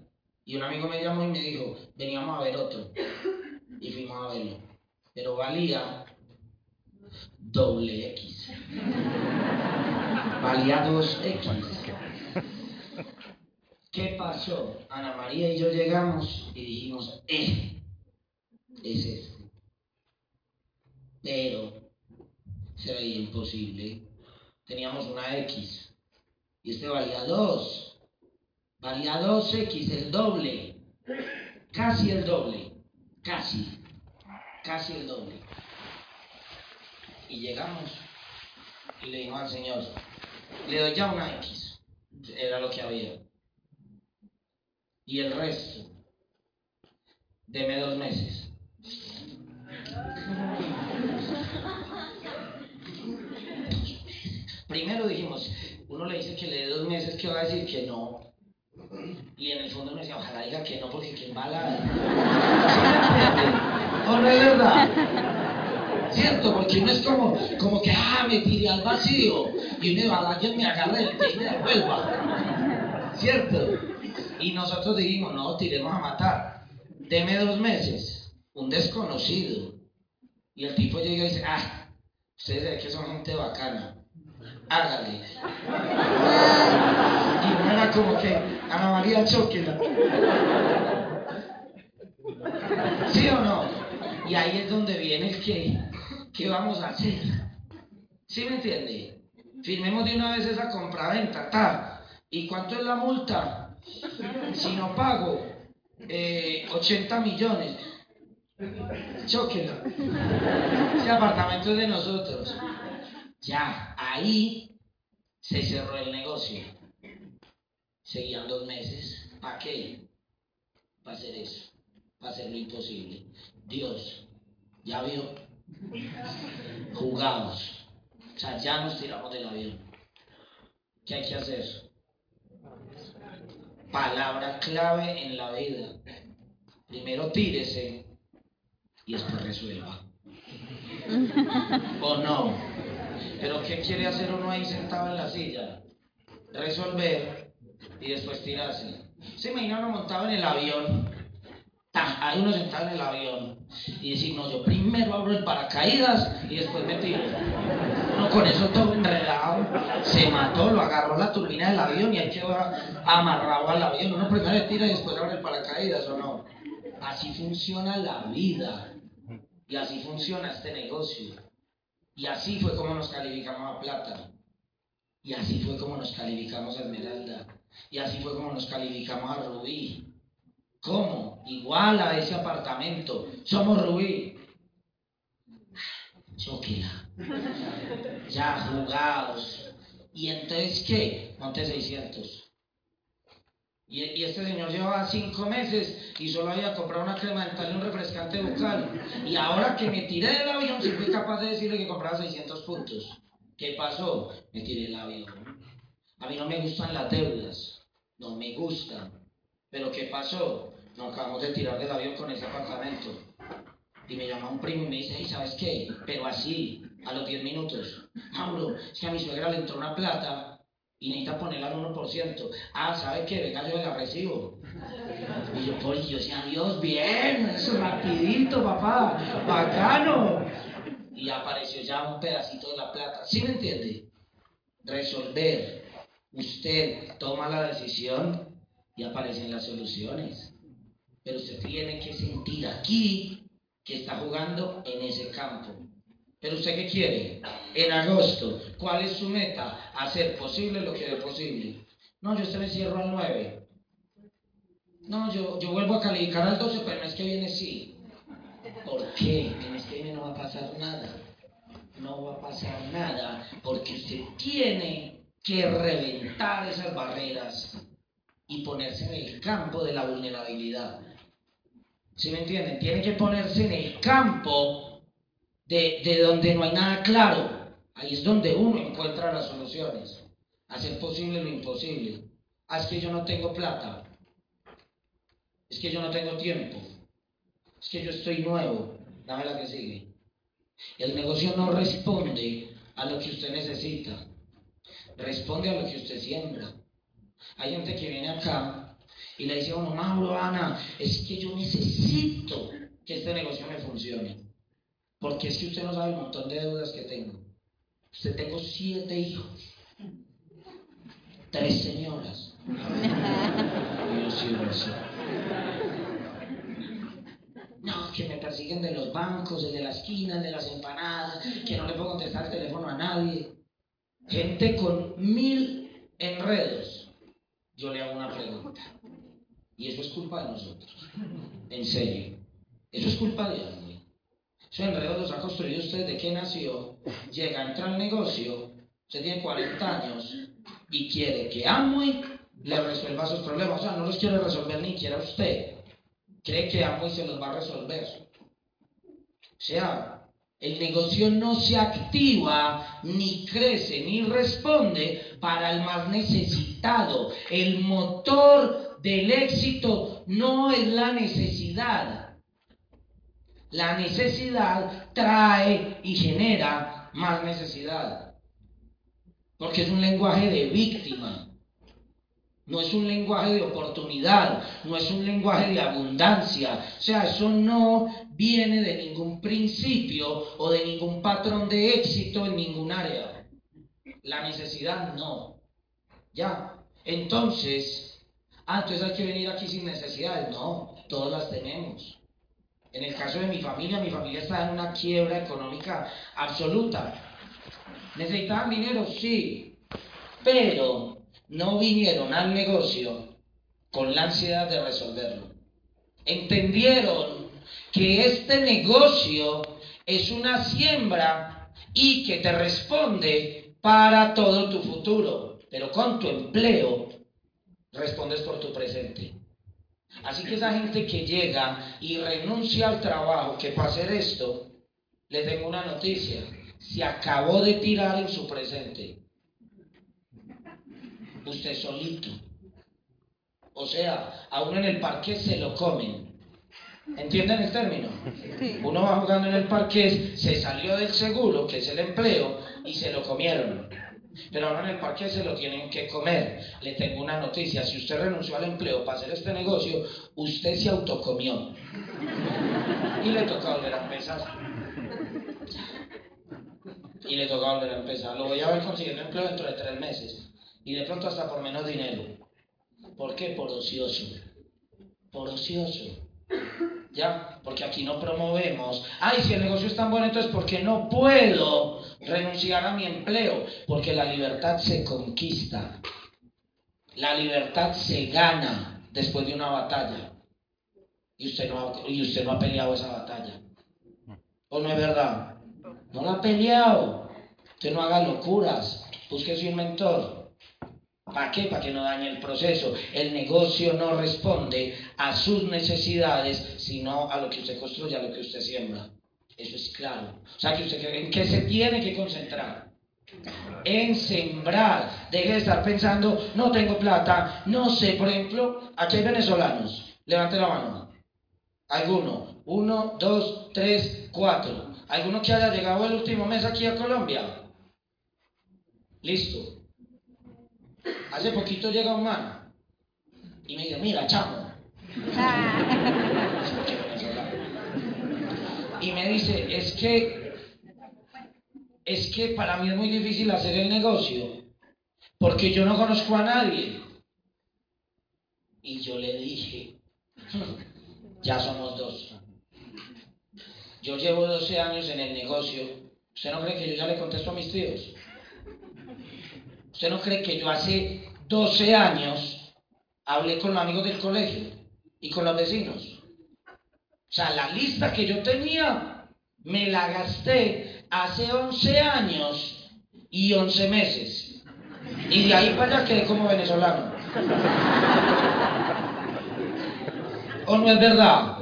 Y un amigo me llamó y me dijo, veníamos a ver otro. Y fuimos a verlo. Pero valía doble X. Valía 2X. ¿Qué pasó? Ana María y yo llegamos y dijimos, eh, es este. Pero se veía imposible. Teníamos una X y este valía 2. Valía 2X, el doble. Casi el doble. Casi. Casi el doble. Y llegamos y le dijimos al Señor, le doy ya una X. Era lo que había. Y el resto, deme dos meses. Primero dijimos, uno le dice que le dé dos meses, que va a decir que no. El fondo uno decía, ojalá diga que no, porque qué mala. ¿O no es verdad? ¿Cierto? Porque no es como, como que, ah, me tiré al vacío y me va a me agarré el pie y me devuelva. ¿Cierto? Y nosotros dijimos, no, tiremos a matar. Deme dos meses, un desconocido. Y el tipo llega y dice, ah, ustedes saben que son gente bacana. Hágale. Y no era como que Ana María Choquela. ¿Sí o no? Y ahí es donde viene el que, ¿qué vamos a hacer? ¿Sí me entiende? Firmemos de una vez esa compra-venta, ta. ¿Y cuánto es la multa? Si no pago, eh, 80 millones. Chóquela. Ese apartamento es de nosotros. Ya, ahí se cerró el negocio. Seguían dos meses. ¿Para qué? Para hacer eso. Para hacer lo imposible. Dios, ya vio. Jugamos. O sea, ya nos tiramos del avión. ¿Qué hay que hacer? Palabra clave en la vida. Primero tírese y después resuelva. ¿O no? Pero ¿qué quiere hacer uno ahí sentado en la silla? Resolver y después tirarse. ¿Se imagina uno montado en el avión? Hay uno sentado en el avión y decir, no, yo primero abro el paracaídas y después me tiro. Uno con eso todo enredado, se mató, lo agarró la turbina del avión y ahí quedó amarrado al avión. Uno primero le tira y después abre el paracaídas, ¿o no? Así funciona la vida y así funciona este negocio. Y así fue como nos calificamos a plata. Y así fue como nos calificamos a esmeralda. Y así fue como nos calificamos a rubí. ¿Cómo? Igual a ese apartamento. Somos Rubí. Choquila. Ya jugados. ¿Y entonces qué? Monte 600. Y, y, este señor llevaba cinco meses y solo había comprado una crema dental y un refrescante bucal. Y ahora que me tiré del avión, si fui capaz de decirle que compraba 600 puntos. ¿Qué pasó? Me tiré del avión. A mí no me gustan las deudas. No me gustan. Pero ¿qué pasó? Nos acabamos de tirar del avión con ese apartamento. Y me llama un primo y me dice, ¿y sabes qué? Pero así, a los 10 minutos. Mauro, es que a mi suegra le entró una plata y necesita ponerla al 1%. Ah, ¿sabe qué? Venga, yo la recibo. Y yo, por yo decía, Dios, bien, eso rapidito, papá, bacano. Y apareció ya un pedacito de la plata. ¿Sí me entiende? Resolver. Usted toma la decisión y aparecen las soluciones. Pero usted tiene que sentir aquí que está jugando en ese campo. Pero usted qué quiere? En agosto, ¿cuál es su meta? Hacer posible lo que es posible. No, yo este me cierro al 9. No, yo, yo vuelvo a calificar al 12, pero el mes que viene sí. ¿Por qué? El mes que no va a pasar nada. No va a pasar nada, porque usted tiene que reventar esas barreras y ponerse en el campo de la vulnerabilidad. ¿Sí me entienden? Tiene que ponerse en el campo de, de donde no hay nada claro. Ahí es donde uno encuentra las soluciones. Hacer posible lo imposible. Ah, es que yo no tengo plata. Es que yo no tengo tiempo. Es que yo estoy nuevo. Dame la que sigue. El negocio no responde a lo que usted necesita, responde a lo que usted siembra. Hay gente que viene acá y le dice a uno, Mauro, Ana, es que yo necesito que este negocio me funcione. Porque es que usted no sabe el montón de deudas que tengo. Usted tengo siete hijos, tres señoras. No, que me persiguen de los bancos, el de la esquina, de las empanadas, que no le puedo contestar el teléfono a nadie. Gente con mil enredos. Yo le hago una pregunta. Y eso es culpa de nosotros. En serio. Eso es culpa de alguien. Esos enredos los ha construido usted de que nació. Llega, entra al negocio. Usted tiene 40 años y quiere que Amway le resuelva sus problemas. O sea, no los quiere resolver ni quiera usted. Cree que Amway se los va a resolver. O sea, el negocio no se activa, ni crece, ni responde para el más necesitado. El motor del éxito no es la necesidad. La necesidad trae y genera más necesidad. Porque es un lenguaje de víctima. No es un lenguaje de oportunidad, no es un lenguaje de abundancia. O sea, eso no viene de ningún principio o de ningún patrón de éxito en ningún área. La necesidad no. Ya. Entonces, ah, entonces hay que venir aquí sin necesidades. No, todas las tenemos. En el caso de mi familia, mi familia está en una quiebra económica absoluta. ¿Necesitaban dinero? Sí. Pero no vinieron al negocio con la ansiedad de resolverlo. Entendieron que este negocio es una siembra y que te responde para todo tu futuro, pero con tu empleo respondes por tu presente. Así que esa gente que llega y renuncia al trabajo, que para hacer esto, le tengo una noticia, se acabó de tirar en su presente usted solito. O sea, a uno en el parque se lo comen. ¿Entienden el término? Uno va jugando en el parque, se salió del seguro, que es el empleo, y se lo comieron. Pero ahora en el parque se lo tienen que comer. Le tengo una noticia, si usted renunció al empleo para hacer este negocio, usted se autocomió. Y le toca volver a empezar. Y le toca volver a empezar. Lo voy a ver consiguiendo empleo dentro de tres meses y de pronto hasta por menos dinero. ¿Por qué? Por ocioso. Por ocioso. ¿Ya? Porque aquí no promovemos. Ay, si el negocio es tan bueno, entonces ¿por qué no puedo renunciar a mi empleo? Porque la libertad se conquista. La libertad se gana después de una batalla. Y usted no ha, y usted no ha peleado esa batalla. ¿O no es verdad? No la ha peleado. Usted no haga locuras. Búsquese un mentor. ¿Para qué? Para que no dañe el proceso. El negocio no responde a sus necesidades, sino a lo que usted construye, a lo que usted siembra. Eso es claro. O sea, que usted, ¿en qué se tiene que concentrar? En sembrar. Deje de estar pensando, no tengo plata, no sé. Por ejemplo, aquí hay venezolanos. Levante la mano. ¿Alguno? Uno, dos, tres, cuatro. ¿Alguno que haya llegado el último mes aquí a Colombia? Listo. Hace poquito llega un man y me dice, mira, chamo. y me dice, es que, es que para mí es muy difícil hacer el negocio, porque yo no conozco a nadie. Y yo le dije, ya somos dos. Yo llevo 12 años en el negocio. ¿Usted no cree que yo ya le contesto a mis tíos? ¿Usted no cree que yo hace 12 años hablé con los amigos del colegio y con los vecinos? O sea, la lista que yo tenía me la gasté hace 11 años y 11 meses. Y de ahí para allá quedé como venezolano. ¿O no es verdad?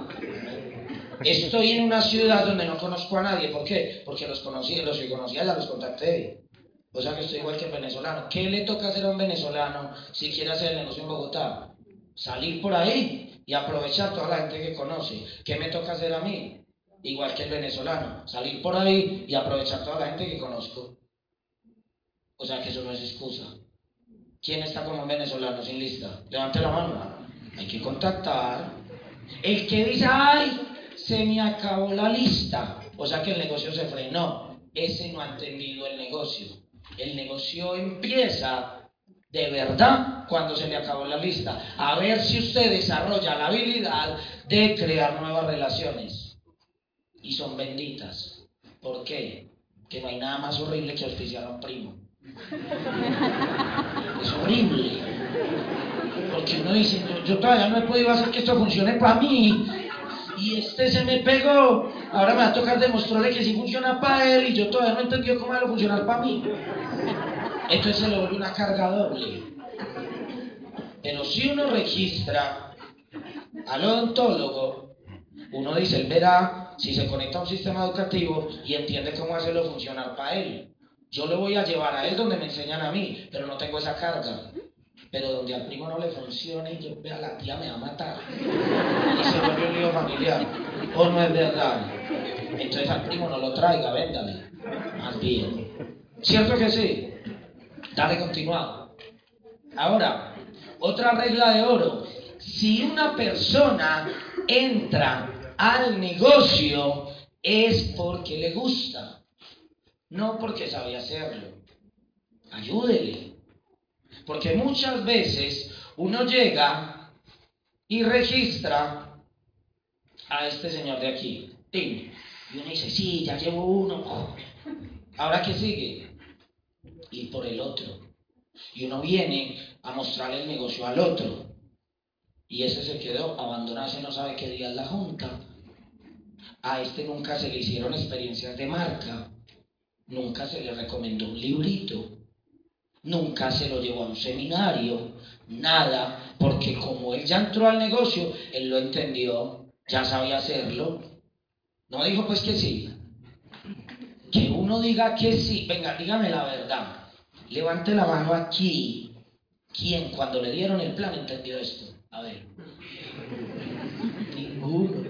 Estoy en una ciudad donde no conozco a nadie. ¿Por qué? Porque los conocí, los que conocía ya los contacté. O sea que estoy igual que el venezolano. ¿Qué le toca hacer a un venezolano si quiere hacer el negocio en Bogotá? Salir por ahí y aprovechar toda la gente que conoce. ¿Qué me toca hacer a mí? igual que el venezolano, salir por ahí y aprovechar toda la gente que conozco. O sea que eso no es excusa. ¿Quién está como un venezolano sin lista? Levante la mano. Hay que contactar. El que dice, ay, se me acabó la lista. O sea que el negocio se frenó. Ese no ha entendido el negocio. El negocio empieza de verdad cuando se le acabó la lista. A ver si usted desarrolla la habilidad de crear nuevas relaciones. Y son benditas. ¿Por qué? Que no hay nada más horrible que auspiciar a un primo. Es horrible. Porque uno dice, yo, todavía no he podido hacer que esto funcione para mí. Y este se me pegó. Ahora me va a tocar demostrarle que sí funciona para él y yo todavía no he cómo va a funcionar para mí. Entonces se lo vuelve una carga doble. Pero si uno registra al odontólogo, uno dice, él verá si se conecta a un sistema educativo y entiende cómo hacerlo funcionar para él. Yo lo voy a llevar a él donde me enseñan a mí, pero no tengo esa carga. Pero donde al primo no le funcione y yo vea la tía me va a matar. Y se vuelve un lío familiar. O no es verdad. Entonces al primo no lo traiga, véndale. Más bien. ¿Cierto que sí? Dale continuado. Ahora, otra regla de oro. Si una persona entra al negocio es porque le gusta, no porque sabe hacerlo. Ayúdele. Porque muchas veces uno llega y registra a este señor de aquí. Y uno dice, sí, ya llevo uno. Ahora qué sigue? Ir por el otro. Y uno viene a mostrarle el negocio al otro. Y ese se quedó abandonado, no sabe qué día es la junta. A este nunca se le hicieron experiencias de marca. Nunca se le recomendó un librito. Nunca se lo llevó a un seminario. Nada. Porque como él ya entró al negocio, él lo entendió. Ya sabía hacerlo. No dijo pues que sí. Que uno diga que sí. Venga, dígame la verdad. Levante la mano aquí. ¿Quién cuando le dieron el plan entendió esto? A ver. Ninguno.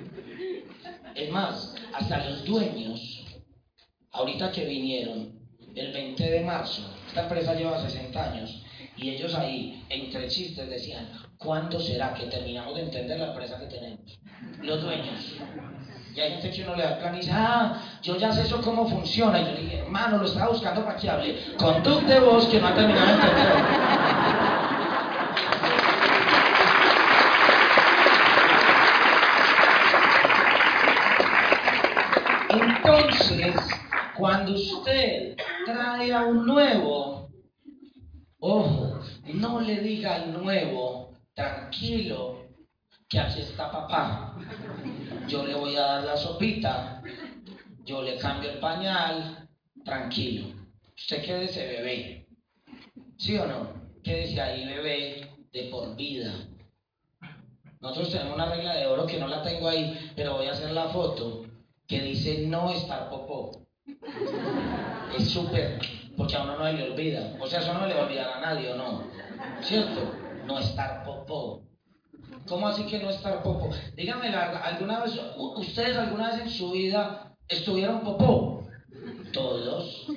Es más, hasta los dueños, ahorita que vinieron, el 20 de marzo, esta empresa lleva 60 años, y ellos ahí, entre chistes, decían, ¿cuándo será que terminamos de entender la empresa que tenemos? Los dueños. Y hay gente que uno le da plan y dice, ah, yo ya sé eso cómo funciona. Y yo le dije, hermano, lo estaba buscando para que hable. Con tu de voz que no ha terminado de entender. Entonces, cuando usted trae a un nuevo, ojo, no le diga al nuevo, tranquilo, que aquí está papá. Yo le voy a dar la sopita, yo le cambio el pañal, tranquilo. Usted quédese bebé. ¿Sí o no? Quédese ahí bebé de por vida. Nosotros tenemos una regla de oro que no la tengo ahí, pero voy a hacer la foto que dice no estar popó. Es súper, porque a uno no le olvida. O sea, eso no le va a olvidar a nadie, ¿o no? ¿Cierto? No estar popó. ¿Cómo así que no estar popó? Díganme, ¿alguna vez, ustedes alguna vez en su vida estuvieron popó? Todos.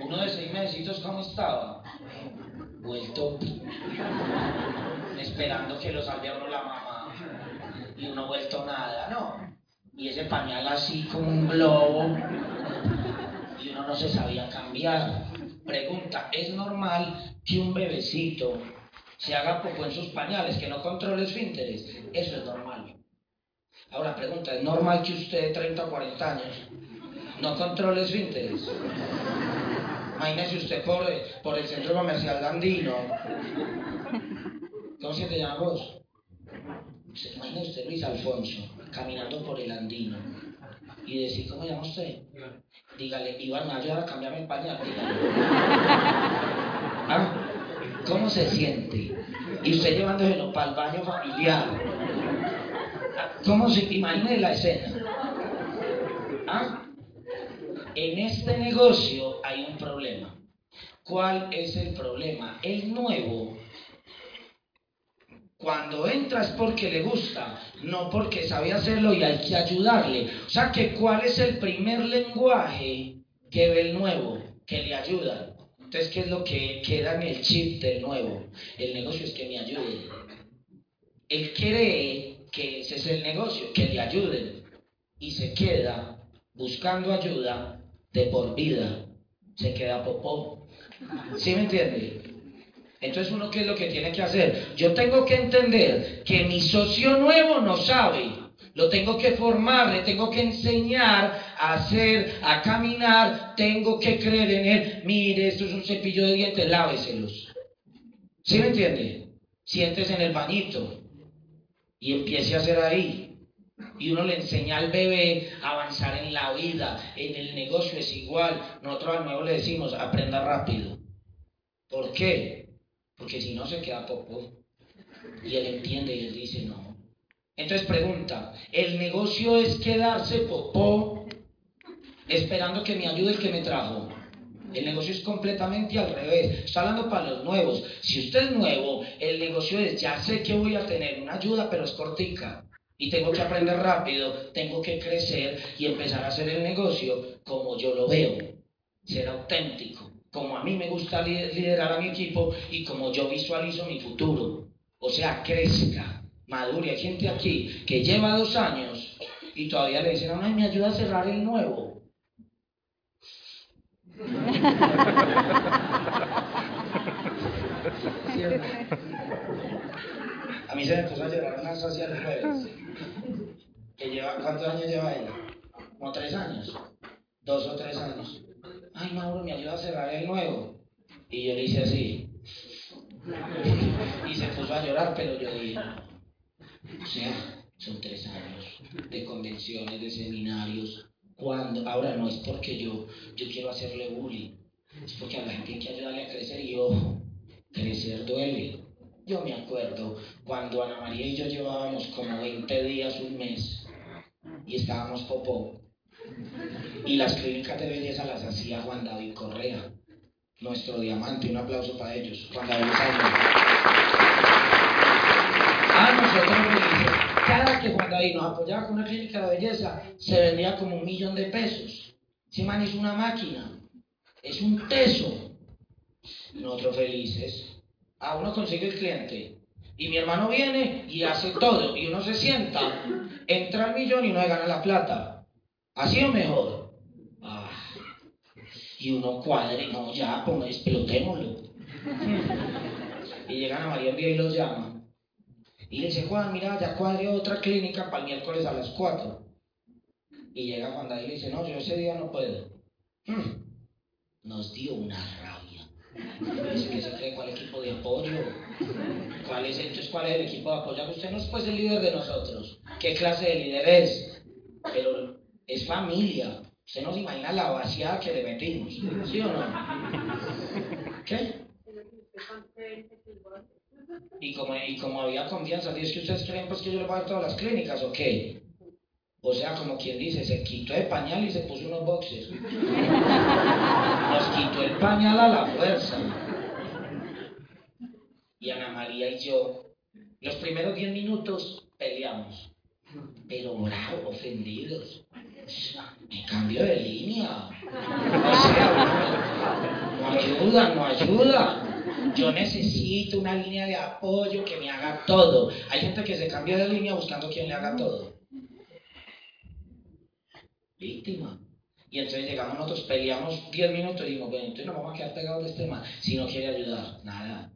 Uno de seis meses, ¿cómo estaba? Vuelto. Esperando que lo salve uno la mamá. Y uno vuelto nada, ¿no? y ese pañal así como un globo y uno no se sabía cambiar. Pregunta, ¿es normal que un bebecito se haga poco en sus pañales, que no controle esfínteres? Eso es normal. Ahora pregunta, ¿es normal que usted de 30 o 40 años no controle esfínteres? Imagínese usted por, por el centro comercial Andino. ¿Cómo se te llama vos? Imagínese usted Luis Alfonso caminando por el andino y decir, ¿cómo llama usted? Dígale, Iván, ¿me ayuda a cambiarme el pañal? ¿Ah? ¿Cómo se siente? Y usted llevándoselo para el baño familiar. ¿Cómo se imagina la escena? ¿Ah? En este negocio hay un problema. ¿Cuál es el problema? El nuevo Cuando entra es porque le gusta, no porque sabe hacerlo y hay que ayudarle. O sea que cuál es el primer lenguaje que ve el nuevo, que le ayuda. Entonces, ¿qué es lo que queda en el chip del nuevo? El negocio es que me ayude. Él cree que ese es el negocio, que le ayuden. Y se queda buscando ayuda de por vida. Se queda popó. ¿Sí me entiende? Entonces uno qué es lo que tiene que hacer? Yo tengo que entender que mi socio nuevo no sabe. Lo tengo que formar, le tengo que enseñar a hacer, a caminar, tengo que creer en él. Mire, esto es un cepillo de dientes, láveselos. ¿Sí me entiende? Siéntese en el bañito y empiece a hacer ahí. Y uno le enseña al bebé a avanzar en la vida, en el negocio es igual. Nosotros al nuevo le decimos, aprenda rápido. ¿Por qué? Porque si no se queda poco. Y él entiende y él dice no. Entonces pregunta, ¿el negocio es quedarse popó esperando que me ayude el que me trajo? El negocio es completamente al revés. Está hablando para los nuevos. Si usted es nuevo, el negocio es, ya sé que voy a tener una ayuda, pero es cortica. Y tengo que aprender rápido, tengo que crecer y empezar a hacer el negocio como yo lo veo. Ser auténtico como a mí me gusta liderar a mi equipo y como yo visualizo mi futuro. O sea, crezca, madure. Hay gente aquí que lleva dos años y todavía le dicen, ay, me ayuda a cerrar el nuevo. A mí se me puso a llorar una social jueves. Que lleva, ¿Cuántos años lleva ella? Como tres años. Dos o tres años ay Mauro, me ayuda a cerrar el nuevo. Y yo le hice así. Y se puso a llorar, pero yo dije, o sea, son tres años de convenciones, de seminarios. Cuando, ahora no es porque yo, yo quiero hacerle bullying, es porque a la gente hay que ayudarle a crecer y ojo, crecer duele. Yo me acuerdo cuando Ana María y yo llevábamos como 20 días, un mes, y estábamos popó. Y las clínicas de belleza las hacía Juan David Correa, nuestro diamante. Un aplauso para ellos. Juan David A nosotros cada que Juan David nos apoyaba con una clínica de belleza, se vendía como un millón de pesos. Ese man es una máquina, es un teso. Nosotros felices. A uno consigue el cliente. Y mi hermano viene y hace todo. Y uno se sienta, entra al millón y no gana la plata. ¿Así o mejor? Ah. Y uno cuadre, no, ya, ponga, explotémoslo. y llegan a María día y los llama. Y le dice, Juan, mira, ya cuadre otra clínica para el miércoles a las 4. Y llega Juan David y le dice, no, yo ese día no puedo. Hmm. Nos dio una rabia. Dice que se cree cuál equipo de apoyo. ¿Cuál es, entonces, ¿cuál es el equipo de apoyo? Usted no es pues el líder de nosotros. ¿Qué clase de líder es? Pero es familia. Usted no se imagina la vaciada que le metimos, ¿sí o no? ¿Qué? Y como, y como había confianza, ¿es que ustedes creen pues que yo le voy a dar todas las clínicas o qué? O sea, como quien dice, se quitó el pañal y se puso unos boxes. Nos quitó el pañal a la fuerza. Y Ana María y yo, los primeros 10 minutos peleamos, pero bravo, ofendidos me cambio de línea. No ayuda, no ayuda. Yo necesito una línea de apoyo que me haga todo. Hay gente que se cambia de línea buscando quien le haga todo. Víctima. Y entonces llegamos nosotros, peleamos 10 minutos y dijimos, bueno, entonces nos vamos a quedar pegados de este tema. Si no quiere ayudar, nada.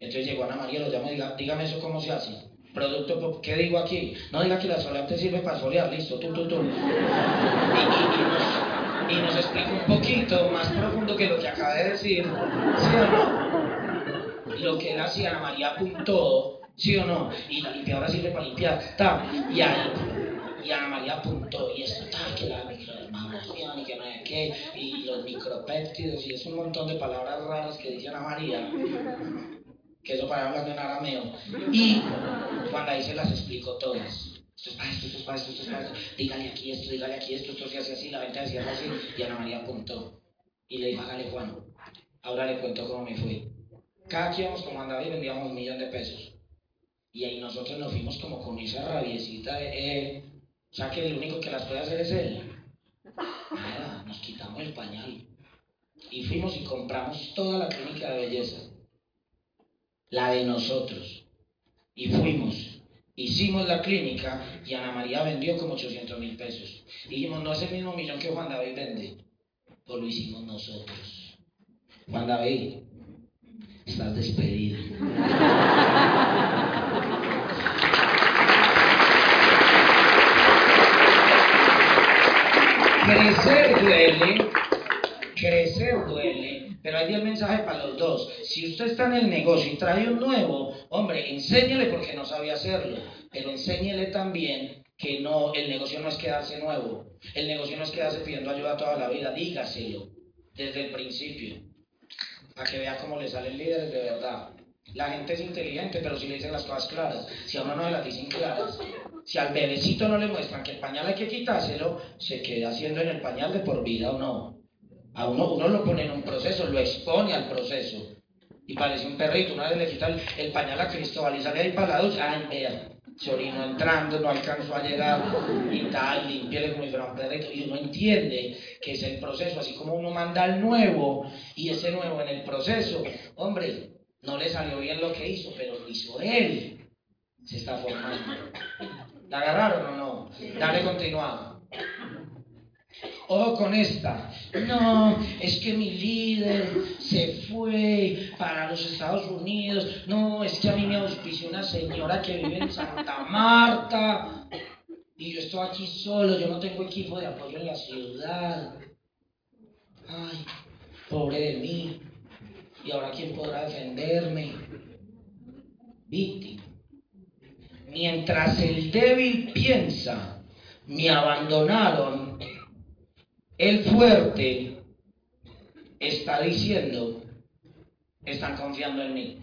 Entonces llegó Ana María, lo llamo y diga, dígame eso cómo se hace. Producto, ¿qué digo aquí? No diga que la solear te sirve para solear, listo, tú, tú, tú. Y, nos, explica un poquito más profundo que lo que acaba de decir, ¿sí o no? Lo que él hacía, Ana María apuntó, ¿sí o no? Y la limpiadora sirve para limpiar, está. Y ahí, y Ana María apuntó, y esto está, que la microdermabrasión, y que no hay qué, y los micropéptidos, y es un montón de palabras raras que dice Ana María que eso para hablando en arameo. Y cuando ahí se las explicó todas. Esto es para esto, esto es para esto, esto es para esto. Dígale aquí esto, dígale aquí esto, esto se hace así, la venta se hace así. Y Ana María apuntó. Y le dijo, hágale Juan. Ahora le cuento cómo me fui. Cada que íbamos con David vendíamos un millón de pesos. Y ahí nosotros nos fuimos como con esa rabiecita de, eh, o sea que el único que las puede hacer es él. Nada, nos quitamos el pañal. Y fuimos y compramos toda la clínica de belleza. La de nosotros. Y fuimos. Hicimos la clínica y Ana María vendió como 800 mil pesos. Dijimos, no es el mismo millón que Juan David vende. Pues lo hicimos nosotros. Juan David, estás despedido. Crecer duele, crecer duele, pero hay el mensaje para los dos. Si usted está en el negocio y trae un nuevo, hombre, enséñele porque no sabía hacerlo, pero enséñele también que no, el negocio no es quedarse nuevo, el negocio no es quedarse pidiendo ayuda toda la vida, dígaselo desde el principio, para que vea cómo le salen líderes de verdad. La gente es inteligente, pero si le dicen las cosas claras, si a uno no las dicen claras, si al bebecito no le muestran que el pañal hay que quitárselo, se queda haciendo en el pañal de por vida o no. A uno, uno lo pone en un proceso, lo expone al proceso. Y parece un perrito, una vez le quita el, pañal a Cristóbal y sale ahí para la ducha, ay, vea, se orinó entrando, no alcanzó a llegar y tal, limpiele como si fuera un perrito. Y uno entiende que es el proceso, así como uno manda al nuevo y ese nuevo en el proceso, hombre, no le salió bien lo que hizo, pero lo hizo él. Se está formando. ¿La agarraron o no? Dale continuado. Ojo con esta. No, es que mi líder se fue para los Estados Unidos. No, es que a mí me auspició una señora que vive en Santa Marta. Y yo estoy aquí solo, yo no tengo equipo de apoyo en la ciudad. Ay, pobre de mí. ¿Y ahora quién podrá defenderme? Víctima. Mientras el débil piensa, me abandonaron, el fuerte está diciendo, están confiando en mí.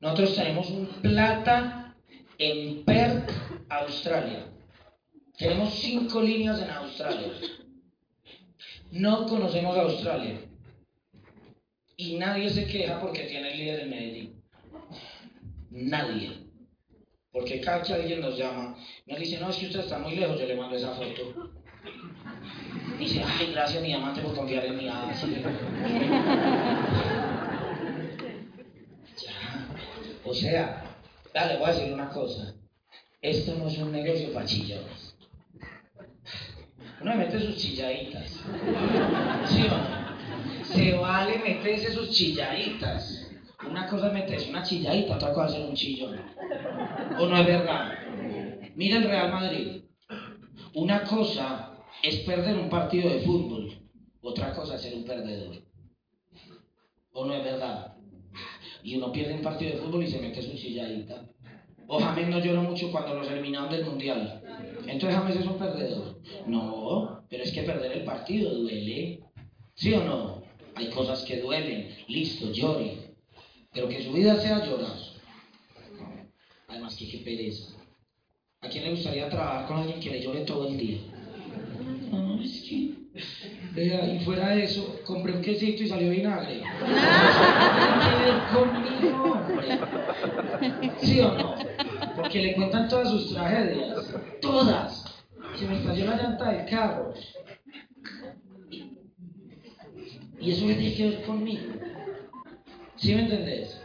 Nosotros tenemos un plata en Perth, Australia. Tenemos cinco líneas en Australia. No conocemos Australia. Y nadie se queja porque tiene líder en Medellín. Nadie. Porque cada alguien nos llama, nos dice, no, es que usted está muy lejos, yo le mando esa foto. Dice, ay, gracias mi amante por confiar en. Ah, ya. O sea, dale, voy a decir una cosa. Esto no es un negocio para chillones. Uno mete sus chilladitas. ¿Sí o no? se vale meterse sus chilladitas. Una cosa es meterse una chilladita, otra cosa es hacer un chillón. ¿O no es verdad? Mira el Real Madrid. Una cosa es perder un partido de fútbol, otra cosa es ser un perdedor. ¿O no es verdad? Y uno pierde un partido de fútbol y se mete su chilladita. O James no lloró mucho cuando los eliminaron del mundial. Entonces James es un perdedor. No, pero es que perder el partido duele. ¿Sí o no? Hay cosas que duelen, listo, llore. Pero que su vida sea llorar. Además, que qué pereza. ¿A quién le gustaría trabajar con alguien que le llore todo el día? No, es que. y fuera de eso, compré un quesito y salió vinagre. Conmigo, hombre. ¿Sí o no? Porque le cuentan todas sus tragedias. Todas. Se me estalló la llanta del carro. Y eso tiene que ver conmigo. ¿Sí me entendés?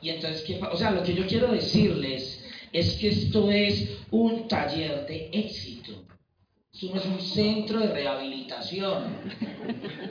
Y entonces, ¿qué O sea, lo que yo quiero decirles es que esto es un taller de éxito. Esto no es un centro de rehabilitación.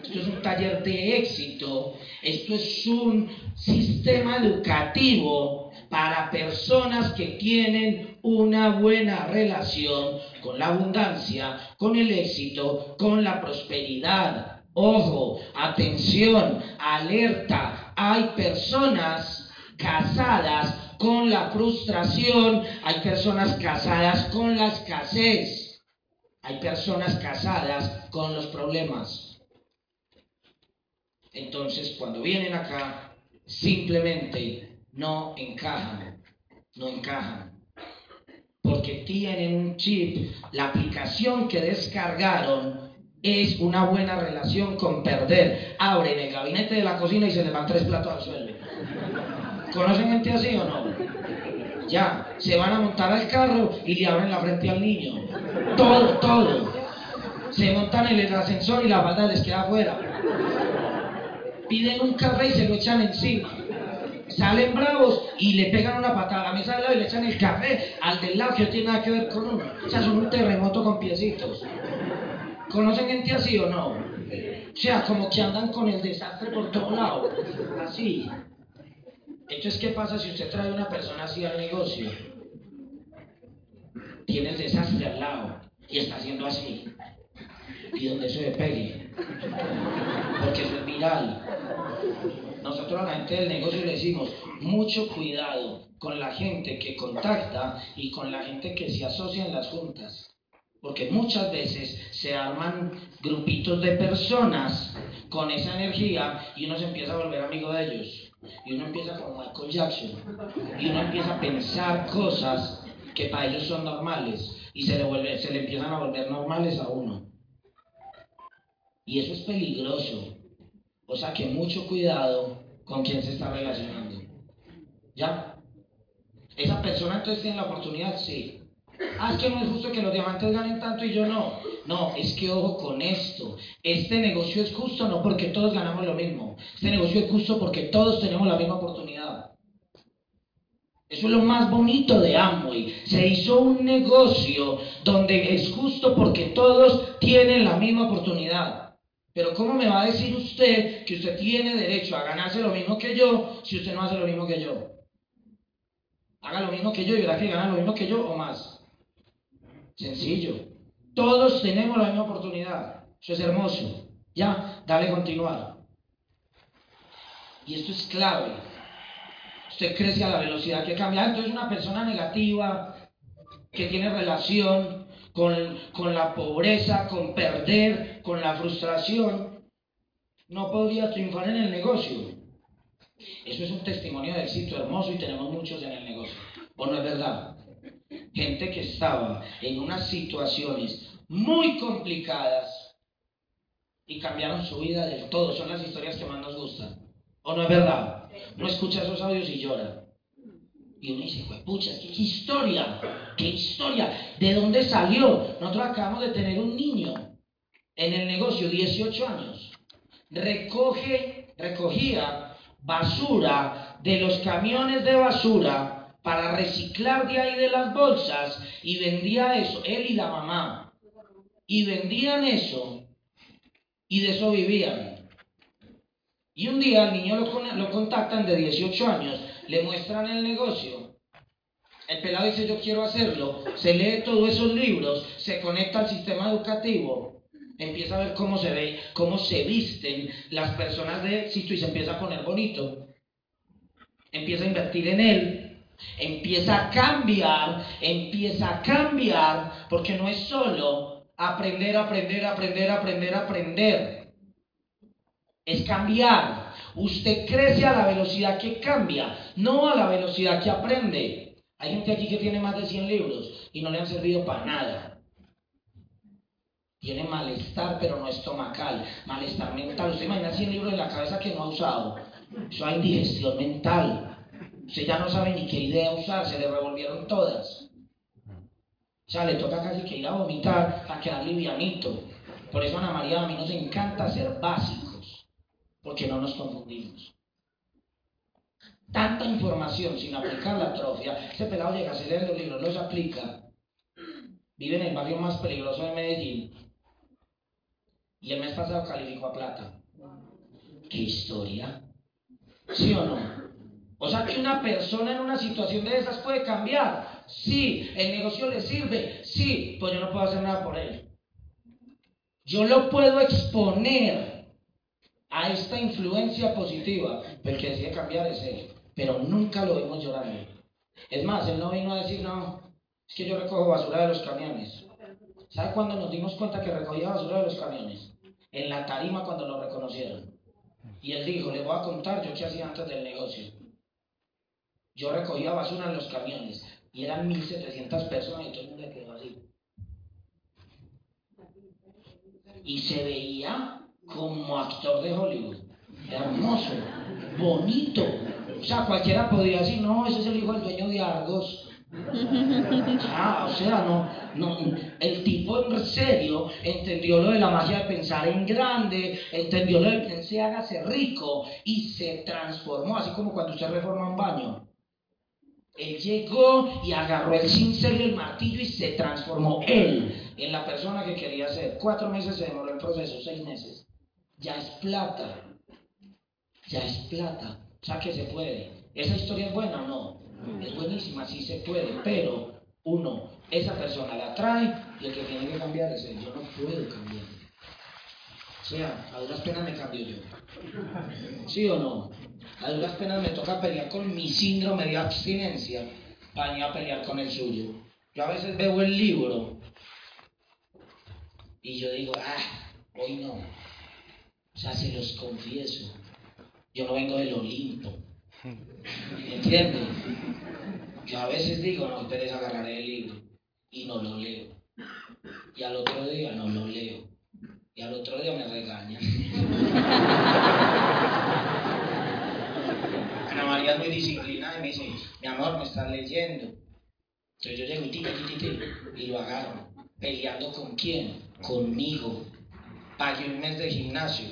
Esto es un taller de éxito. Esto es un sistema educativo para personas que tienen una buena relación con la abundancia, con el éxito, con la prosperidad. Ojo, atención, alerta. Hay personas casadas con la frustración, hay personas casadas con la escasez, hay personas casadas con los problemas. Entonces, cuando vienen acá, simplemente no encajan, no encajan. Porque tienen un chip, la aplicación que descargaron es una buena relación con perder. Abren el gabinete de la cocina y se le van tres platos al suelo. ¿Conocen gente así o no? Ya, se van a montar al carro y le abren la frente al niño. Todo, todo. Se montan en el ascensor y la falda les queda afuera. Piden un café y se lo echan encima. Salen bravos y le pegan una patada a la mesa al lado y le echan el café al del lado que no tiene nada que ver con uno. O sea, son un terremoto con piecitos. ¿Conocen gente así o no? O sea, como que andan con el desastre por todo lado. Así. Entonces, ¿qué pasa si usted trae una persona así al negocio? Tiene el desastre al lado y está haciendo así. Y donde se ve pegue. Porque eso es viral. Nosotros a la gente del negocio le decimos, mucho cuidado con la gente que contacta y con la gente que se asocia en las juntas. Porque muchas veces se arman grupitos de personas con esa energía y uno se empieza a volver amigo de ellos. Y uno empieza como Michael Jackson. Y uno empieza a pensar cosas que para ellos son normales. Y se le, vuelve, se le empiezan a volver normales a uno. Y eso es peligroso. O sea que mucho cuidado con quién se está relacionando. ¿Ya? Esa persona entonces tiene la oportunidad, sí. Ah, es que no es justo que los diamantes ganen tanto y yo no. No, es que ojo con esto. Este negocio es justo no porque todos ganamos lo mismo. Este negocio es justo porque todos tenemos la misma oportunidad. Eso es lo más bonito de Amway. Se hizo un negocio donde es justo porque todos tienen la misma oportunidad. Pero ¿cómo me va a decir usted que usted tiene derecho a ganarse lo mismo que yo si usted no hace lo mismo que yo? Haga lo mismo que yo y verá que gana lo mismo que yo o más. Sencillo. Todos tenemos la misma oportunidad. Eso es hermoso. Ya, dale continuar. Y esto es clave. Usted crece a la velocidad que cambia. Entonces una persona negativa que tiene relación con, con la pobreza, con perder, con la frustración, no podría triunfar en el negocio. Eso es un testimonio de éxito hermoso y tenemos muchos en el negocio. ¿O no es verdad? Gente que estaba en unas situaciones muy complicadas y cambiaron su vida del todo. Son las historias que más nos gustan. ¿O no es verdad? No escucha esos audios y llora. Y uno dice, pues pucha, ¿qué historia? ¿Qué historia? ¿De dónde salió? Nosotros acabamos de tener un niño en el negocio, 18 años. Recoge, recogía basura de los camiones de basura para reciclar de ahí de las bolsas y vendía eso, él y la mamá. Y vendían eso y de eso vivían. Y un día al niño lo, contactan de 18 años, le muestran el negocio. El pelado dice yo quiero hacerlo, se lee todos esos libros, se conecta al sistema educativo, empieza a ver cómo se ve, cómo se visten las personas de éxito y se empieza a poner bonito. Empieza a invertir en él, empieza a cambiar, empieza a cambiar, porque no es solo aprender, aprender, aprender, aprender, aprender. Es cambiar. Usted crece a la velocidad que cambia, no a la velocidad que aprende. Hay gente aquí que tiene más de 100 libros y no le han servido para nada. Tiene malestar, pero no estomacal. Malestar mental. Usted imagina 100 libros en la cabeza que no ha usado. Eso hay indigestión mental. Usted ya no sabe ni qué idea usar, se le revolvieron todas. O sea, le toca casi que ir a vomitar a quedar livianito. Por eso, Ana María, a mí nos encanta ser básicos, porque no nos confundimos. Tanta información sin aplicar la atrofia. Ese pelado llega, se lee los libros, los aplica. Vive en el barrio más peligroso de Medellín. Y el mes pasado calificó a plata. ¿Qué historia? ¿Sí o no? O sea que una persona en una situación de esas puede cambiar. Sí, el negocio le sirve. Sí, pues yo no puedo hacer nada por él. Yo lo puedo exponer a esta influencia positiva. El que decide cambiar es él. Pero nunca lo vimos llorando. Es más, él no vino a decir, no, es que yo recojo basura de los camiones. ¿Sabe cuándo nos dimos cuenta que recogía basura de los camiones? En la tarima cuando lo reconocieron. Y él dijo, le voy a contar yo qué hacía antes del negocio. Yo recogía basura en los camiones y eran 1.700 personas y todo el mundo quedó así. Y se veía como actor de Hollywood. Hermoso, bonito, O sea, cualquiera podría decir, no, ese es el hijo del dueño de Argos. Ah, o sea, no, no, el tipo en serio entendió lo de la magia de pensar en grande, entendió lo de que se hágase rico y se transformó, así como cuando usted reforma un baño. Él llegó y agarró el cincel y el martillo y se transformó él en la persona que quería ser. Cuatro meses se demoró el proceso, seis meses. Ya es plata. Ya es plata. O sea que se puede. ¿Esa historia es buena o no? Es buenísima, sí se puede, pero uno, esa persona la trae y el que tiene que cambiar es él. Yo no puedo cambiar. O sea, a duras penas me cambio yo. ¿Sí o no? A duras penas me toca pelear con mi síndrome de abstinencia para ir a pelear con el suyo. Yo a veces veo el libro y yo digo, ah, hoy no. O sea, se los confieso. Yo no vengo del Olimpo. ¿Entiendes? Yo a veces digo, no, ustedes agarraré el libro y no lo leo. Y al otro día no lo leo. Y al otro día me regañan. Ana María es muy disciplinada y me dice, mi amor, me estás leyendo. Entonces yo llego y titi, titi, y lo agarro. ¿Peleando con quién? Conmigo. Pagué un mes de gimnasio.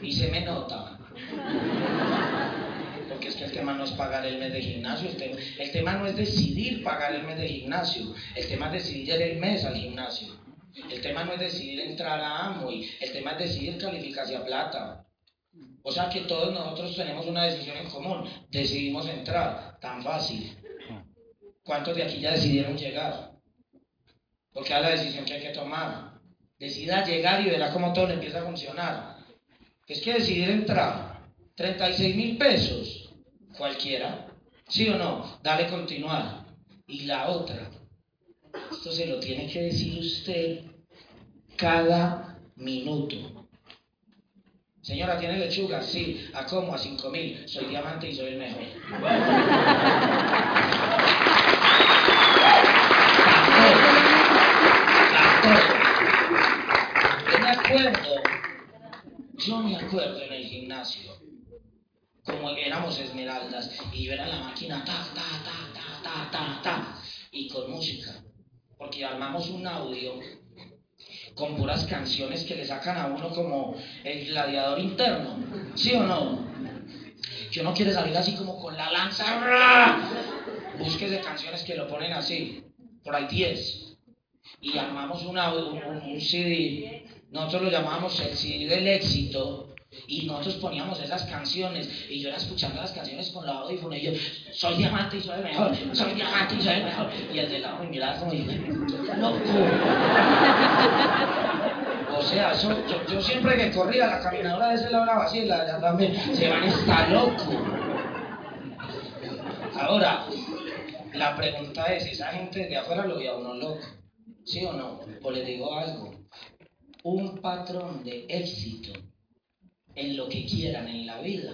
Y se me nota. Porque es que el tema no es pagar el mes de gimnasio, el tema, el tema no es decidir pagar el mes de gimnasio, el tema es decidir el mes al gimnasio. El tema no es decidir entrar a Amway, el tema es decidir calificar hacia plata. O sea que todos nosotros tenemos una decisión en común, decidimos entrar, tan fácil. ¿Cuántos de aquí ya decidieron llegar? Porque es la decisión que hay que tomar. Decida llegar y verá cómo todo le empieza a funcionar. Es que decidir entrar, 36 mil pesos, cualquiera, ¿sí o no? Dale continuar. Y la otra, esto se lo tiene que decir usted cada minuto. Señora, ¿tiene lechuga? Sí. ¿A cómo? A 5 mil. Soy diamante y soy el mejor. Yo me acuerdo, yo me acuerdo en el gimnasio, como éramos esmeraldas, y yo era la máquina ta, ta, ta, ta, ta, ta, ta, y con música, porque armamos un audio con puras canciones que le sacan a uno como el gladiador interno, ¿sí o no? Que uno quiere salir así como con la lanza, búsquese canciones que lo ponen así, por ahí 10 y armamos una, un, un, CD, nosotros lo llamábamos el CD del éxito, y nosotros poníamos esas canciones, y yo era escuchando las canciones con la audífono, y yo, soy diamante y soy el mejor, soy diamante y soy el mejor, y el de lado me miraba como, loco. O sea, yo, yo, siempre que corría, la caminadora de ese lado era vacía, la de también, se van, está loco. Ahora, la pregunta es, esa gente de afuera lo veía uno loco. ¿Sí o no? O le digo algo. Un patrón de éxito en lo que quieran en la vida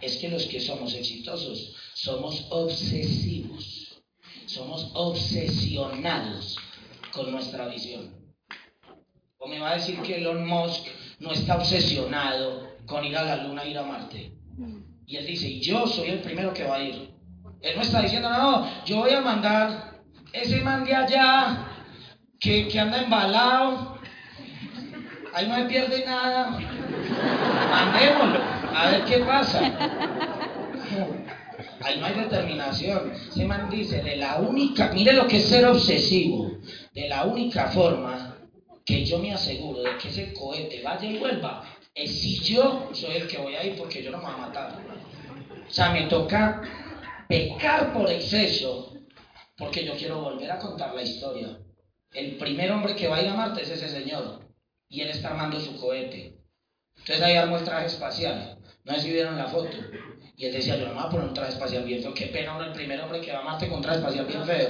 es que los que somos exitosos somos obsesivos, somos obsesionados con nuestra visión. O me va a decir que Elon Musk no está obsesionado con ir a la luna, ir a Marte. Y él dice, yo soy el primero que va a ir. Él no está diciendo, no, yo voy a mandar ese man de allá que, que anda embalado, ahí no se pierde nada, mandémoslo, a ver qué pasa. Ahí no hay determinación. Ese man dice, de la única, mire lo que es ser obsesivo, de la única forma que yo me aseguro de que ese cohete vaya y vuelva, es si yo soy el que voy a ir porque yo no me voy a matar. O sea, me toca pecar por exceso porque yo quiero volver a contar la historia. El primer hombre que va a ir a Marte es ese señor. Y él está armando su cohete. Entonces ahí armó el traje espacial. No sé si vieron la foto. Y él decía, yo no me voy a poner un traje espacial bien. Qué pena uno el primer hombre que va a Marte con un traje espacial bien feo.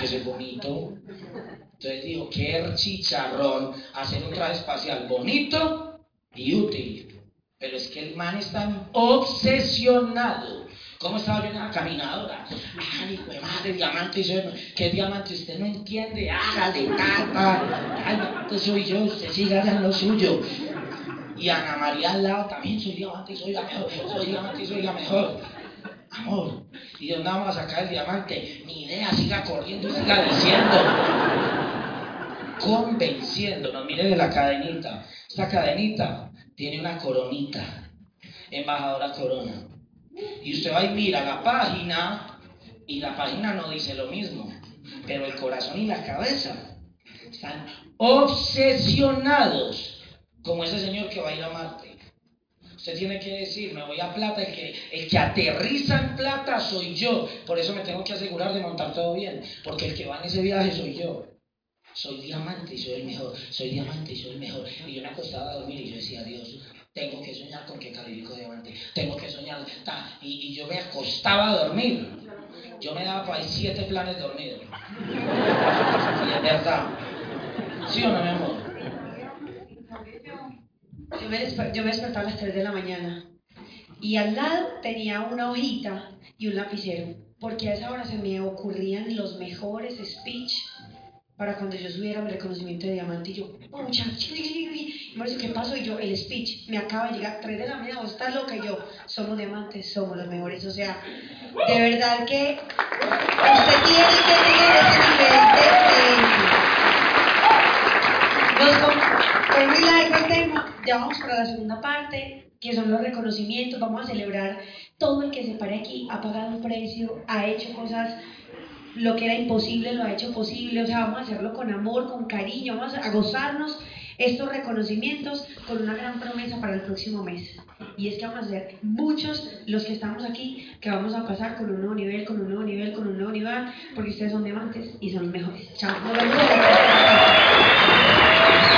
Que bonito. Entonces dijo, qué chicharrón hacer un traje espacial bonito y útil. Pero es que el man está obsesionado ¿Cómo estaba yo la caminadora? Ay, hijo de madre, diamante. Yo, ¿Qué diamante? Usted no entiende. Hágale, tata. Ay, soy yo. Usted siga en lo suyo. Y Ana María al lado también soy diamante soy la mejor, soy diamante soy la mejor. Amor, ¿y de dónde vamos a sacar el diamante? Ni idea, siga corriendo y siga diciendo. Convenciéndonos, mire de la cadenita. Esta cadenita tiene una coronita, embajadora corona. Y usted va y mira la página y la página no dice lo mismo, pero el corazón y la cabeza están obsesionados como ese señor que va a ir a Marte. Usted tiene que decir, me voy a plata, el que, el que aterriza en plata soy yo. Por eso me tengo que asegurar de montar todo bien, porque el que va en ese viaje soy yo. Soy diamante y soy el mejor, soy diamante y soy el mejor. Y yo me acostaba a dormir y yo decía, Dios, tengo que soñar con que califico diamante, tengo que soñar, y, y, yo me acostaba a dormir. Yo me daba para siete planes dormidos. Y es verdad. ¿Sí o no, mi amor? Yo me, yo me despertaba a las 3 de la mañana y al lado tenía una hojita y un lapicero, porque a esa hora se me ocurrían los mejores speech para cuando yo subiera mi reconocimiento de diamante y yo, pucha, y me dice, ¿qué pasó? Y yo, el speech, me acaba de llegar 3 de la mañana, vos estás loca y yo, somos diamantes, somos los mejores, o sea, de verdad que usted tiene que tener ese nivel de creencia. Fue muy largo el tema, ya vamos para la segunda parte, que son los reconocimientos, vamos a celebrar todo el que se pare aquí, ha pagado un precio, ha hecho cosas lo que era imposible lo ha hecho posible, o sea, vamos a hacerlo con amor, con cariño, vamos a gozarnos estos reconocimientos con una gran promesa para el próximo mes. Y es que vamos a ser muchos los que estamos aquí, que vamos a pasar con un nuevo nivel, con un nuevo nivel, con un nuevo nivel, porque ustedes son diamantes y son los mejores. Chao. Nos vemos